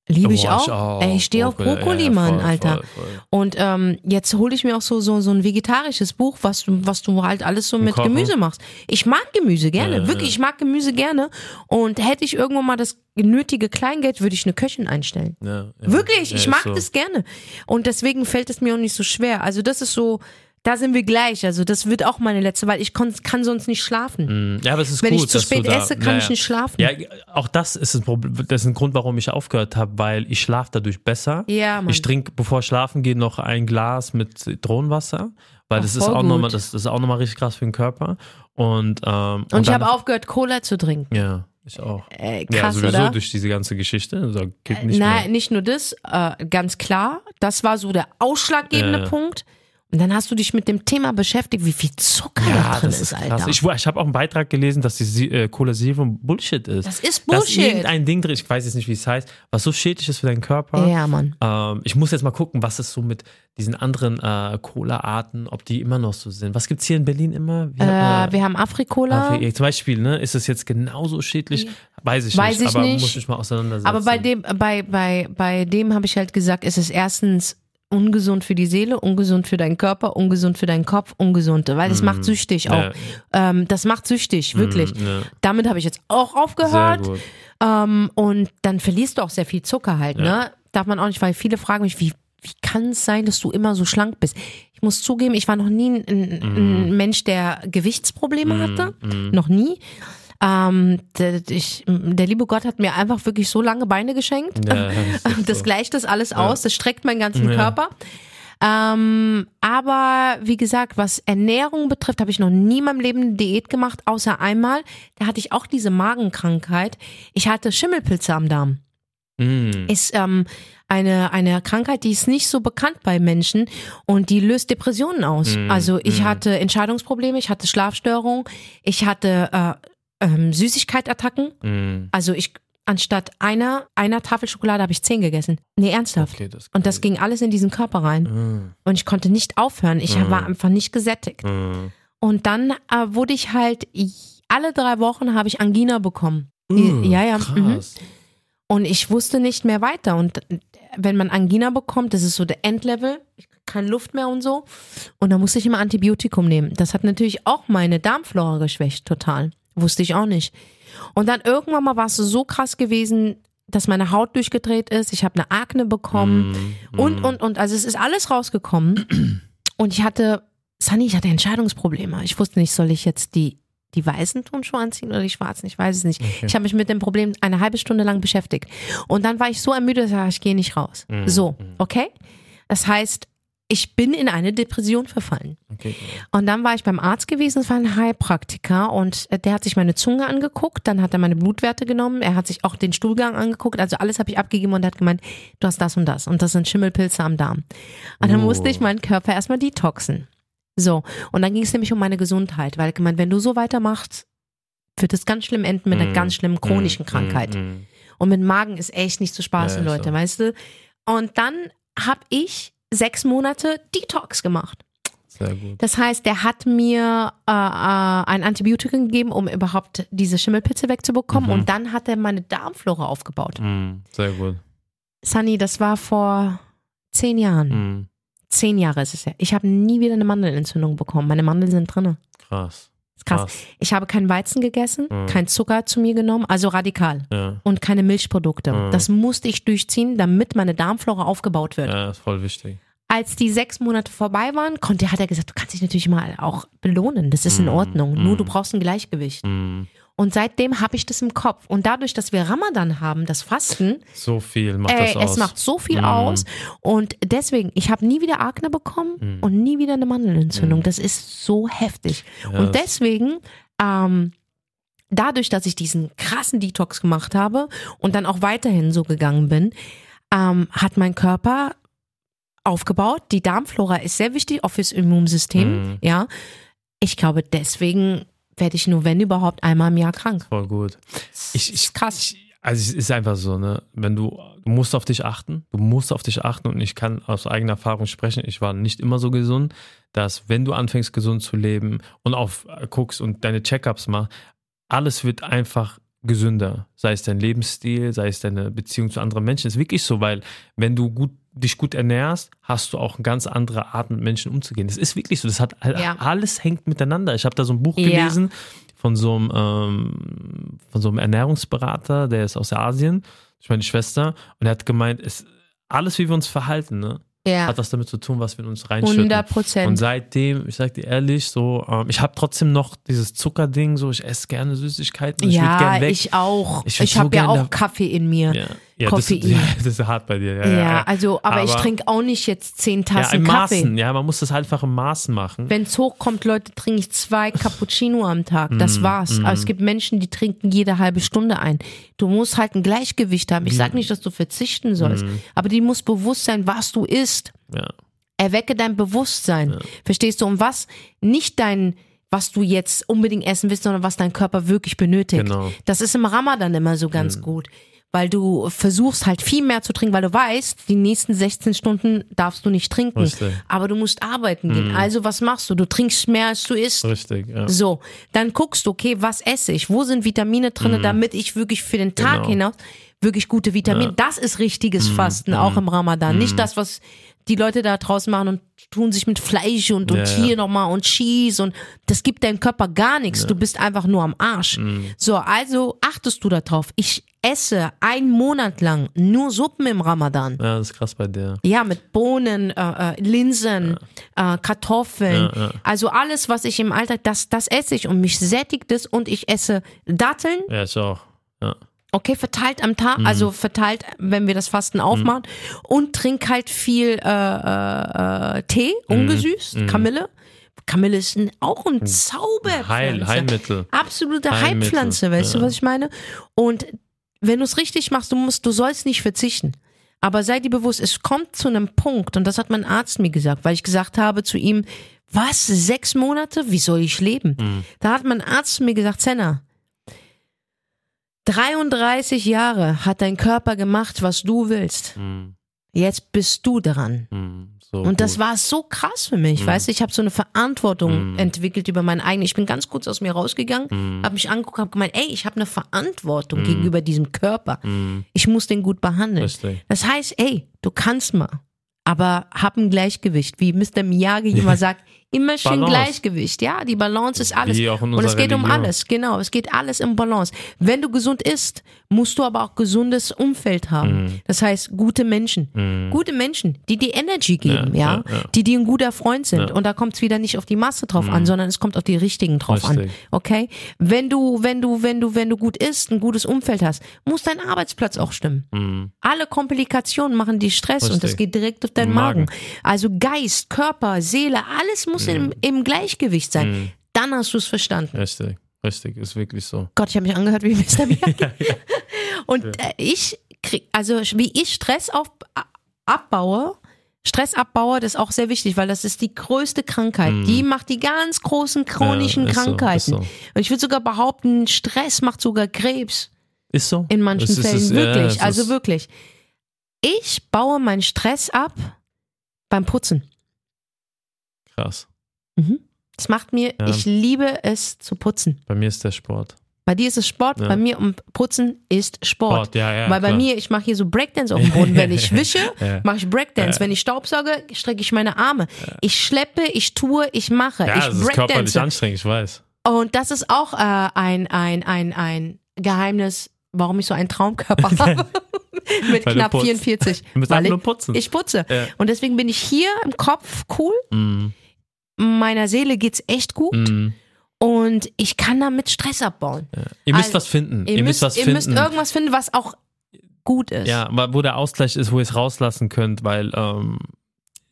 Liebe ich, Boah, auch. Ey, ich stehe auf Brokkoli, Brokkoli, ja, Mann, voll, Alter. voll, voll. Und ähm, jetzt hole ich mir auch so, so, so ein vegetarisches Buch, was du, was du halt alles so mit Kochen. Gemüse machst. Ich mag Gemüse gerne, Ja, wirklich, ich mag Gemüse gerne. Und hätte ich irgendwann mal das nötige Kleingeld, würde ich eine Köchin einstellen. Ja, ja. Wirklich, Ja, ich mag so. das gerne. Und deswegen fällt es mir auch nicht so schwer. Also das ist so, da sind wir gleich. Also das wird auch meine letzte, weil ich kon, kann sonst nicht schlafen. Mhm. Ja, aber es ist Wenn gut, ich zu spät da, esse, kann naja. ich nicht schlafen. Ja, auch das ist ein Problem. Das ist ein Grund, warum ich aufgehört habe, weil ich schlafe dadurch besser. Ja, Mann. Ich trinke, bevor ich schlafen gehe, noch ein Glas mit Zitronenwasser, weil Ach, das ist auch gut. nochmal, das, das ist auch nochmal richtig krass für den Körper. Und, ähm, Und, ich dann- habe aufgehört, Cola zu trinken. Ja, ich auch. Äh, ja, krass, sowieso oder? durch diese ganze Geschichte. Also, nicht Nein, mehr. nicht nur das, äh, ganz klar. Das war so der ausschlaggebende Ja, ja. Punkt. Und dann hast du dich mit dem Thema beschäftigt, wie viel Zucker da Ja, drin das ist, ist. Alter. Ich, ich habe auch einen Beitrag gelesen, dass die Sie- äh, Cola Zero Bullshit ist. Das ist Dass Bullshit. irgendein Ding drin, ich weiß jetzt nicht, wie es heißt, was so schädlich ist für deinen Körper. ja, Mann. Ähm, ich muss jetzt mal gucken, was es so mit diesen anderen äh, Cola-Arten, ob die immer noch so sind. Was gibt's hier in Berlin immer? Wie, Äh, wir haben Afrikola. Afri- zum Beispiel, ne? Ist es jetzt genauso schädlich? Weiß ich Weiß nicht, ich aber nicht. muss ich mal auseinandersetzen. Aber bei dem, bei, bei, bei dem habe ich halt gesagt, es ist erstens ungesund für die Seele, ungesund für deinen Körper, ungesund für deinen Kopf, ungesund, weil das macht süchtig auch. Mhm. Ja. Ähm, das macht süchtig, wirklich. ja. Damit habe ich jetzt auch aufgehört. Ähm, und dann verlierst du auch sehr viel Zucker halt, ne? Darf man auch nicht, weil viele fragen mich, wie, wie kann es sein, dass du immer so schlank bist? Ich muss zugeben, ich war noch nie ein, ein, Mhm. ein Mensch, der Gewichtsprobleme hatte. Noch nie. Ähm, der, ich, der liebe Gott hat mir einfach wirklich so lange Beine geschenkt. Ja, das (laughs) Das so. gleicht das alles aus, das streckt meinen ganzen Ja. Körper. Ähm, aber wie gesagt, was Ernährung betrifft, habe ich noch nie in meinem Leben eine Diät gemacht, außer einmal. Da hatte ich auch diese Magenkrankheit. Ich hatte Schimmelpilze am Darm. Mm. Ist ähm, eine, eine Krankheit, die ist nicht so bekannt bei Menschen und die löst Depressionen aus. Mm, Also ich mm. hatte Entscheidungsprobleme, ich hatte Schlafstörungen, ich hatte äh, ähm, Süßigkeitattacken. Mm. Also ich anstatt einer, einer Tafel Schokolade habe ich zehn gegessen. Nee, ernsthaft. Okay, das Und das ging alles in diesen Körper rein. Mm. Und ich konnte nicht aufhören. Ich Mhm. war einfach nicht gesättigt. Mm. Und dann äh, wurde ich halt, ich, alle drei Wochen habe ich Angina bekommen. Mm, ja, ja. Krass. Und ich wusste nicht mehr weiter. Und wenn man Angina bekommt, das ist so der Endlevel, ich keine Luft mehr und so. Und da musste ich immer Antibiotikum nehmen. Das hat natürlich auch meine Darmflora geschwächt, total. Wusste ich auch nicht. Und dann irgendwann mal war es so krass gewesen, dass meine Haut durchgedreht ist. Ich habe eine Akne bekommen Mm, und, und, und. Also es ist alles rausgekommen. (clears throat) Und ich hatte, Sunny, ich hatte Entscheidungsprobleme. Ich wusste nicht, soll ich jetzt die, die weißen Turnschuhe anziehen oder die schwarzen? Ich weiß es nicht. Ich habe mich mit dem Problem eine halbe Stunde lang beschäftigt. Und dann war ich so ermüdet, dass ich, sag, ich gehe nicht raus. Mhm. So, okay? Das heißt, ich bin in eine Depression verfallen. Okay. Und dann war ich beim Arzt gewesen, es war ein Heilpraktiker und äh, der hat sich meine Zunge angeguckt, dann hat er meine Blutwerte genommen, er hat sich auch den Stuhlgang angeguckt, also alles habe ich abgegeben und er hat gemeint, du hast das und das und das sind Schimmelpilze am Darm. Und dann Oh. musste ich meinen Körper erstmal detoxen. So, und dann ging es nämlich um meine Gesundheit, weil er gemeint, wenn du so weitermachst, wird es ganz schlimm enden mit einer Mm, ganz schlimmen chronischen mm, Krankheit. mm, mm. Und mit Magen ist echt nicht zu spaßen, Ja, Leute, so. weißt du? Und dann habe ich sechs Monate Detox gemacht. Sehr gut. Das heißt, der hat mir äh, äh, ein Antibiotikum gegeben, um überhaupt diese Schimmelpilze wegzubekommen. Mhm. Und dann hat er meine Darmflora aufgebaut. Mm, Sehr gut. Sunny, das war vor zehn Jahren. Mm, Zehn Jahre ist es ja. Ich habe nie wieder eine Mandelentzündung bekommen. Meine Mandeln sind drinne. Krass. Ist krass. Ich habe keinen Weizen gegessen, Mhm. kein Zucker zu mir genommen, also radikal. Ja. Und keine Milchprodukte. Mhm. Das musste ich durchziehen, damit meine Darmflora aufgebaut wird. ja, ist voll wichtig. als die sechs Monate vorbei waren, konnte, hat er gesagt, du kannst dich natürlich mal auch belohnen. Das ist in Mm, Ordnung. Nur du brauchst ein Gleichgewicht. Mm. Und seitdem habe ich das im Kopf. Und dadurch, dass wir Ramadan haben, das Fasten, So viel macht ey, das aus. es macht so viel Mm. aus. Und deswegen, ich habe nie wieder Akne bekommen Mm. und nie wieder eine Mandelentzündung. Das ist so heftig. Ja, und deswegen, ähm, dadurch, dass ich diesen krassen Detox gemacht habe und dann auch weiterhin so gegangen bin, ähm, hat mein Körper aufgebaut. Die Darmflora ist sehr wichtig, auch fürs Immunsystem. Ja. Ich glaube, deswegen werde ich nur, wenn überhaupt, einmal im Jahr krank. Voll gut. Ich, ich, krass. Ich, also es ist einfach so, ne? Wenn du, du musst auf dich achten, du musst auf dich achten und ich kann aus eigener Erfahrung sprechen, ich war nicht immer so gesund, dass wenn du anfängst gesund zu leben und auf äh, guckst und deine Checkups machst, alles wird einfach gesünder. Sei es dein Lebensstil, sei es deine Beziehung zu anderen Menschen. ist wirklich so, weil wenn du gut, dich gut ernährst, hast du auch eine ganz andere Art mit Menschen umzugehen. Das ist wirklich so. Das hat Ja. alles hängt miteinander. Ich habe da so ein Buch Ja. gelesen von so einem ähm, von so einem Ernährungsberater, der ist aus Asien, ich meine Schwester, und er hat gemeint, es alles wie wir uns verhalten, ne? Ja. Hat was damit zu tun, was wir in uns reinschütten. 100 Prozent. Und seitdem, ich sag dir ehrlich, so, ähm, ich habe trotzdem noch dieses Zuckerding, so, ich esse gerne Süßigkeiten, ich Ja, gern weg. ich auch. Ich Ich, so habe ja auch Kaffee in mir. ja, ja, das, Koffein. ja, (laughs) das ist hart bei dir. Ja, Ja, ja. also, aber, ich Aber- trinke auch nicht jetzt zehn ja, Tassen im Kaffee. Maßen, ja, man muss das einfach im Maßen machen. Wenn es hochkommt, Leute, trinke ich zwei Cappuccino am Tag. Mm, Das war's. Aber es gibt Menschen, die trinken jede halbe Stunde ein. Du musst halt ein Gleichgewicht haben. Ich Mm. sag nicht, dass du verzichten sollst, aber dir muss bewusst sein, was du isst. Ja, Erwecke dein Bewusstsein. Verstehst du? Und was nicht dein, was du jetzt unbedingt essen willst, sondern was dein Körper wirklich benötigt. Genau. Das ist im Ramadan immer so ganz gut. Weil du versuchst halt viel mehr zu trinken, weil du weißt, die nächsten 16 Stunden darfst du nicht trinken. Richtig. Aber du musst arbeiten gehen. Also was machst du? Du trinkst mehr, als du isst. richtig. Ja. So, dann guckst du, okay, was esse ich? Wo sind Vitamine drin, damit ich wirklich für den Tag Genau. hinaus wirklich gute Vitamine. Das ist richtiges Fasten, auch im Ramadan. Nicht das, was die Leute da draußen machen und tun sich mit Fleisch und, und Ja, hier ja. nochmal und Cheese und das gibt deinem Körper gar nichts. Du bist einfach nur am Arsch. So, also achtest du darauf. Ich esse einen Monat lang nur Suppen im Ramadan. ja, das ist krass bei dir. Ja, mit Bohnen, äh, äh, Linsen, äh, Kartoffeln. Ja, ja. Also alles, was ich im Alltag, das, das esse ich und mich sättigt es und ich esse Datteln, Ja, ich auch. Ja. Okay, verteilt am Tag, also verteilt, wenn wir das Fasten aufmachen und trink halt viel äh, äh, äh, Tee, ungesüßt, Kamille. Kamille ist auch ein Zauberpflanze. Heil, Heilmittel. Absolute Heilpflanze, weißt du, ja. was ich meine? Und wenn du es richtig machst, du musst, du sollst nicht verzichten. Aber sei dir bewusst, es kommt zu einem Punkt, und das hat mein Arzt mir gesagt, weil ich gesagt habe zu ihm, was, sechs Monate? Wie soll ich leben? Mhm. Da hat mein Arzt mir gesagt, Senna, 33 Jahre hat dein Körper gemacht, was du willst. Mhm. Jetzt bist du dran. Mhm. So Und das gut. war so krass für mich, weißt du, ich habe so eine Verantwortung Mhm. entwickelt über meinen eigenen. Ich bin ganz kurz aus mir rausgegangen, Mhm. habe mich angeguckt, habe gemeint, ey, ich habe eine Verantwortung gegenüber diesem Körper. Mhm. Ich muss den gut behandeln. Richtig. Das heißt, ey, du kannst mal, aber hab ein Gleichgewicht, wie Mr. Miyagi immer sagt, immer schön Balance. Gleichgewicht, ja, die Balance ist alles. Und es geht um Religion. alles, genau, es geht alles im Balance. Wenn du gesund isst, musst du aber auch gesundes Umfeld haben. Mhm. Das heißt, gute Menschen. Gute Menschen, die dir Energy geben, ja, Ja, ja, ja. die dir ein guter Freund sind. Mhm. Und da kommt es wieder nicht auf die Masse drauf an, sondern es kommt auf die richtigen drauf an. Richtig. Okay? Wenn du, wenn du, wenn du, wenn du gut isst, ein gutes Umfeld hast, muss dein Arbeitsplatz auch stimmen. Mhm. Alle Komplikationen machen dir Stress und das Richtig. geht direkt auf deinen Magen. Magen. Also Geist, Körper, Seele, alles muss im, im Gleichgewicht sein. Dann hast du es verstanden. Richtig. Richtig. Ist wirklich so. Gott, ich habe mich angehört wie (laughs) Mr. Miyagi. (laughs) Und äh, ich krieg, also wie ich Stress auf, abbaue, Stress abbaue, das ist auch sehr wichtig, weil das ist die größte Krankheit. Die macht die ganz großen chronischen Mhm. Ja, ist so, Krankheiten. ist so. Und ich würde sogar behaupten, Stress macht sogar Krebs. Ist so? In manchen ist- Fällen ja, wirklich. es also ist- wirklich. Ich baue meinen Stress ab beim Putzen. Krass. Das macht mir, Ja. ich liebe es zu putzen. Bei mir ist der Sport. Bei dir ist es Sport, Ja. bei mir um Putzen ist Sport. Sport, ja, ja, Weil bei klar. mir, ich mache hier so Breakdance auf dem Boden. Wenn ich (laughs) wische, mache ich Breakdance. Wenn ich Staubsauge, strecke ich meine Arme. Ich schleppe, ich tue, ich mache. Ja, ich das ist körperlich anstrengend, ich weiß. Und das ist auch äh, ein, ein, ein, ein Geheimnis, warum ich so einen Traumkörper (laughs) habe. (laughs) Mit Weil knapp putzt. 44. Du musst Weil ich, nur putzen. ich putze. Und deswegen bin ich hier im Kopf cool. Mhm. Meiner Seele geht's echt gut. Mhm. Und ich kann damit Stress abbauen. Ihr müsst Also, was finden. Ihr, müsst, was ihr finden. müsst irgendwas finden, was auch gut ist. Ja, wo der Ausgleich ist, wo ihr es rauslassen könnt, weil ähm,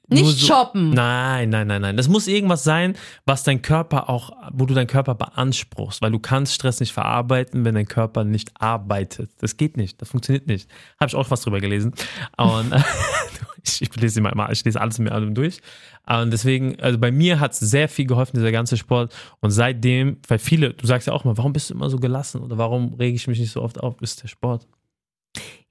Nicht so, shoppen. Nein, nein, nein, nein. Das muss irgendwas sein, was dein Körper auch, wo du deinen Körper beanspruchst, weil du kannst Stress nicht verarbeiten, wenn dein Körper nicht arbeitet. Das geht nicht, das funktioniert nicht. Habe ich auch was drüber gelesen. Und (laughs) (laughs) ich, ich lese immer, immer, ich lese alles mit allem durch. Und deswegen, also bei mir hat es sehr viel geholfen, dieser ganze Sport. Und seitdem, weil viele, du sagst ja auch mal, warum bist du immer so gelassen oder warum rege ich mich nicht so oft auf, ist der Sport.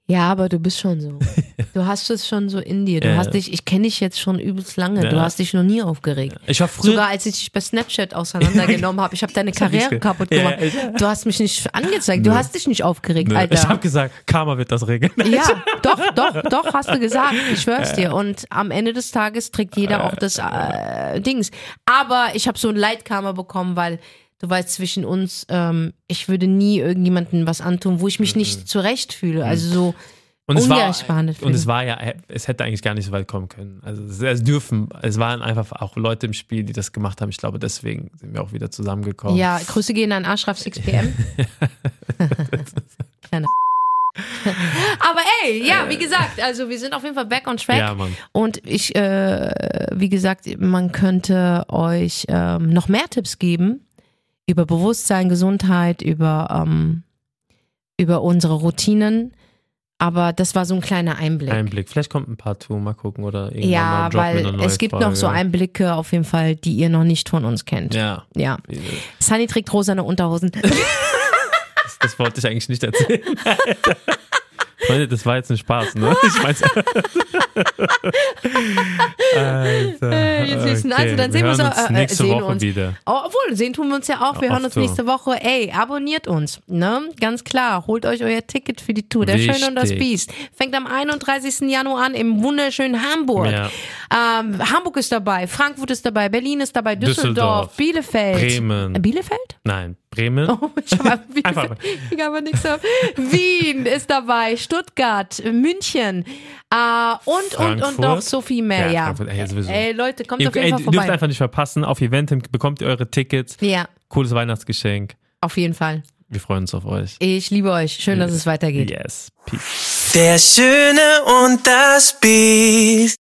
Ja, aber du bist schon so. (laughs) Du hast es schon so in dir. Du Ja. hast dich, ich kenne dich jetzt schon übelst lange. Du Ja. hast dich noch nie aufgeregt. Ich war früher. Sogar als ich dich bei Snapchat auseinandergenommen habe, ich habe deine (laughs) Karriere kaputt gemacht. ja. Du hast mich nicht angezeigt, du hast dich nicht aufgeregt, Nö, Alter. Ich habe gesagt, Karma wird das regeln. Ja, (laughs) doch, doch, doch, hast du gesagt. Ich schwör's dir. Und am Ende des Tages trägt jeder auch das äh, Dings. Aber ich habe so ein Leitkarma bekommen, weil du weißt, zwischen uns, ähm, ich würde nie irgendjemandem was antun, wo ich mich nicht zurecht fühle. Also so Und es, war, ungerecht behandelt und es fühle. war ja, es hätte eigentlich gar nicht so weit kommen können. Also es, es dürfen, es waren einfach auch Leute im Spiel, die das gemacht haben. Ich glaube, deswegen sind wir auch wieder zusammengekommen. Ja, Grüße gehen an Ashraf 6pm. (laughs) Kleiner (laughs) Aber ey, ja, wie gesagt, also wir sind auf jeden Fall back on track. Ja, Mann. Und ich, äh, wie gesagt, man könnte euch ähm, noch mehr Tipps geben über Bewusstsein, Gesundheit, über, ähm, über unsere Routinen. Aber das war so ein kleiner Einblick. Einblick. Vielleicht kommt ein paar Tour, mal gucken oder irgendwann ja, mal weil es gibt Folge. noch so Einblicke auf jeden Fall, die ihr noch nicht von uns kennt. Ja, Ja. Sunny trägt rosane Unterhosen. (laughs) das, das wollte ich eigentlich nicht erzählen. (laughs) Freunde, das war jetzt ein Spaß, ne? (laughs) Ich. Alter, Äh, jetzt wissen also, dann sehen wir so, uns äh, äh, nächste sehen Woche uns. wieder. Oh, obwohl, sehen tun wir uns ja auch. Wir Ja, hören oft uns nächste Woche. Ey, abonniert uns. Ne? Ganz klar. Holt euch euer Ticket für die Tour. Der Schöne und das Wichtig. Biest. Fängt am 31. Januar an im wunderschönen Hamburg. Ja. Ähm, Hamburg ist dabei, Frankfurt ist dabei, Berlin ist dabei, Düsseldorf, Düsseldorf, Bielefeld. Bremen. Bielefeld? Nein, Bremen. Oh, ich habe (laughs) Einfach. Ich habe nichts. Wien ist dabei, Stuttgart, München äh, und, und, und noch so viel mehr. Ja, Ja, ey, Leute, kommt Ihr, auf jeden ey, Fall ihr dürft vorbei. einfach nicht verpassen. Auf Eventim bekommt ihr eure Tickets. Ja, Cooles Weihnachtsgeschenk. auf jeden Fall. Wir freuen uns auf euch. Ich liebe euch. Schön, dass es weitergeht. Yes. Peace. Der Schöne und das Biest.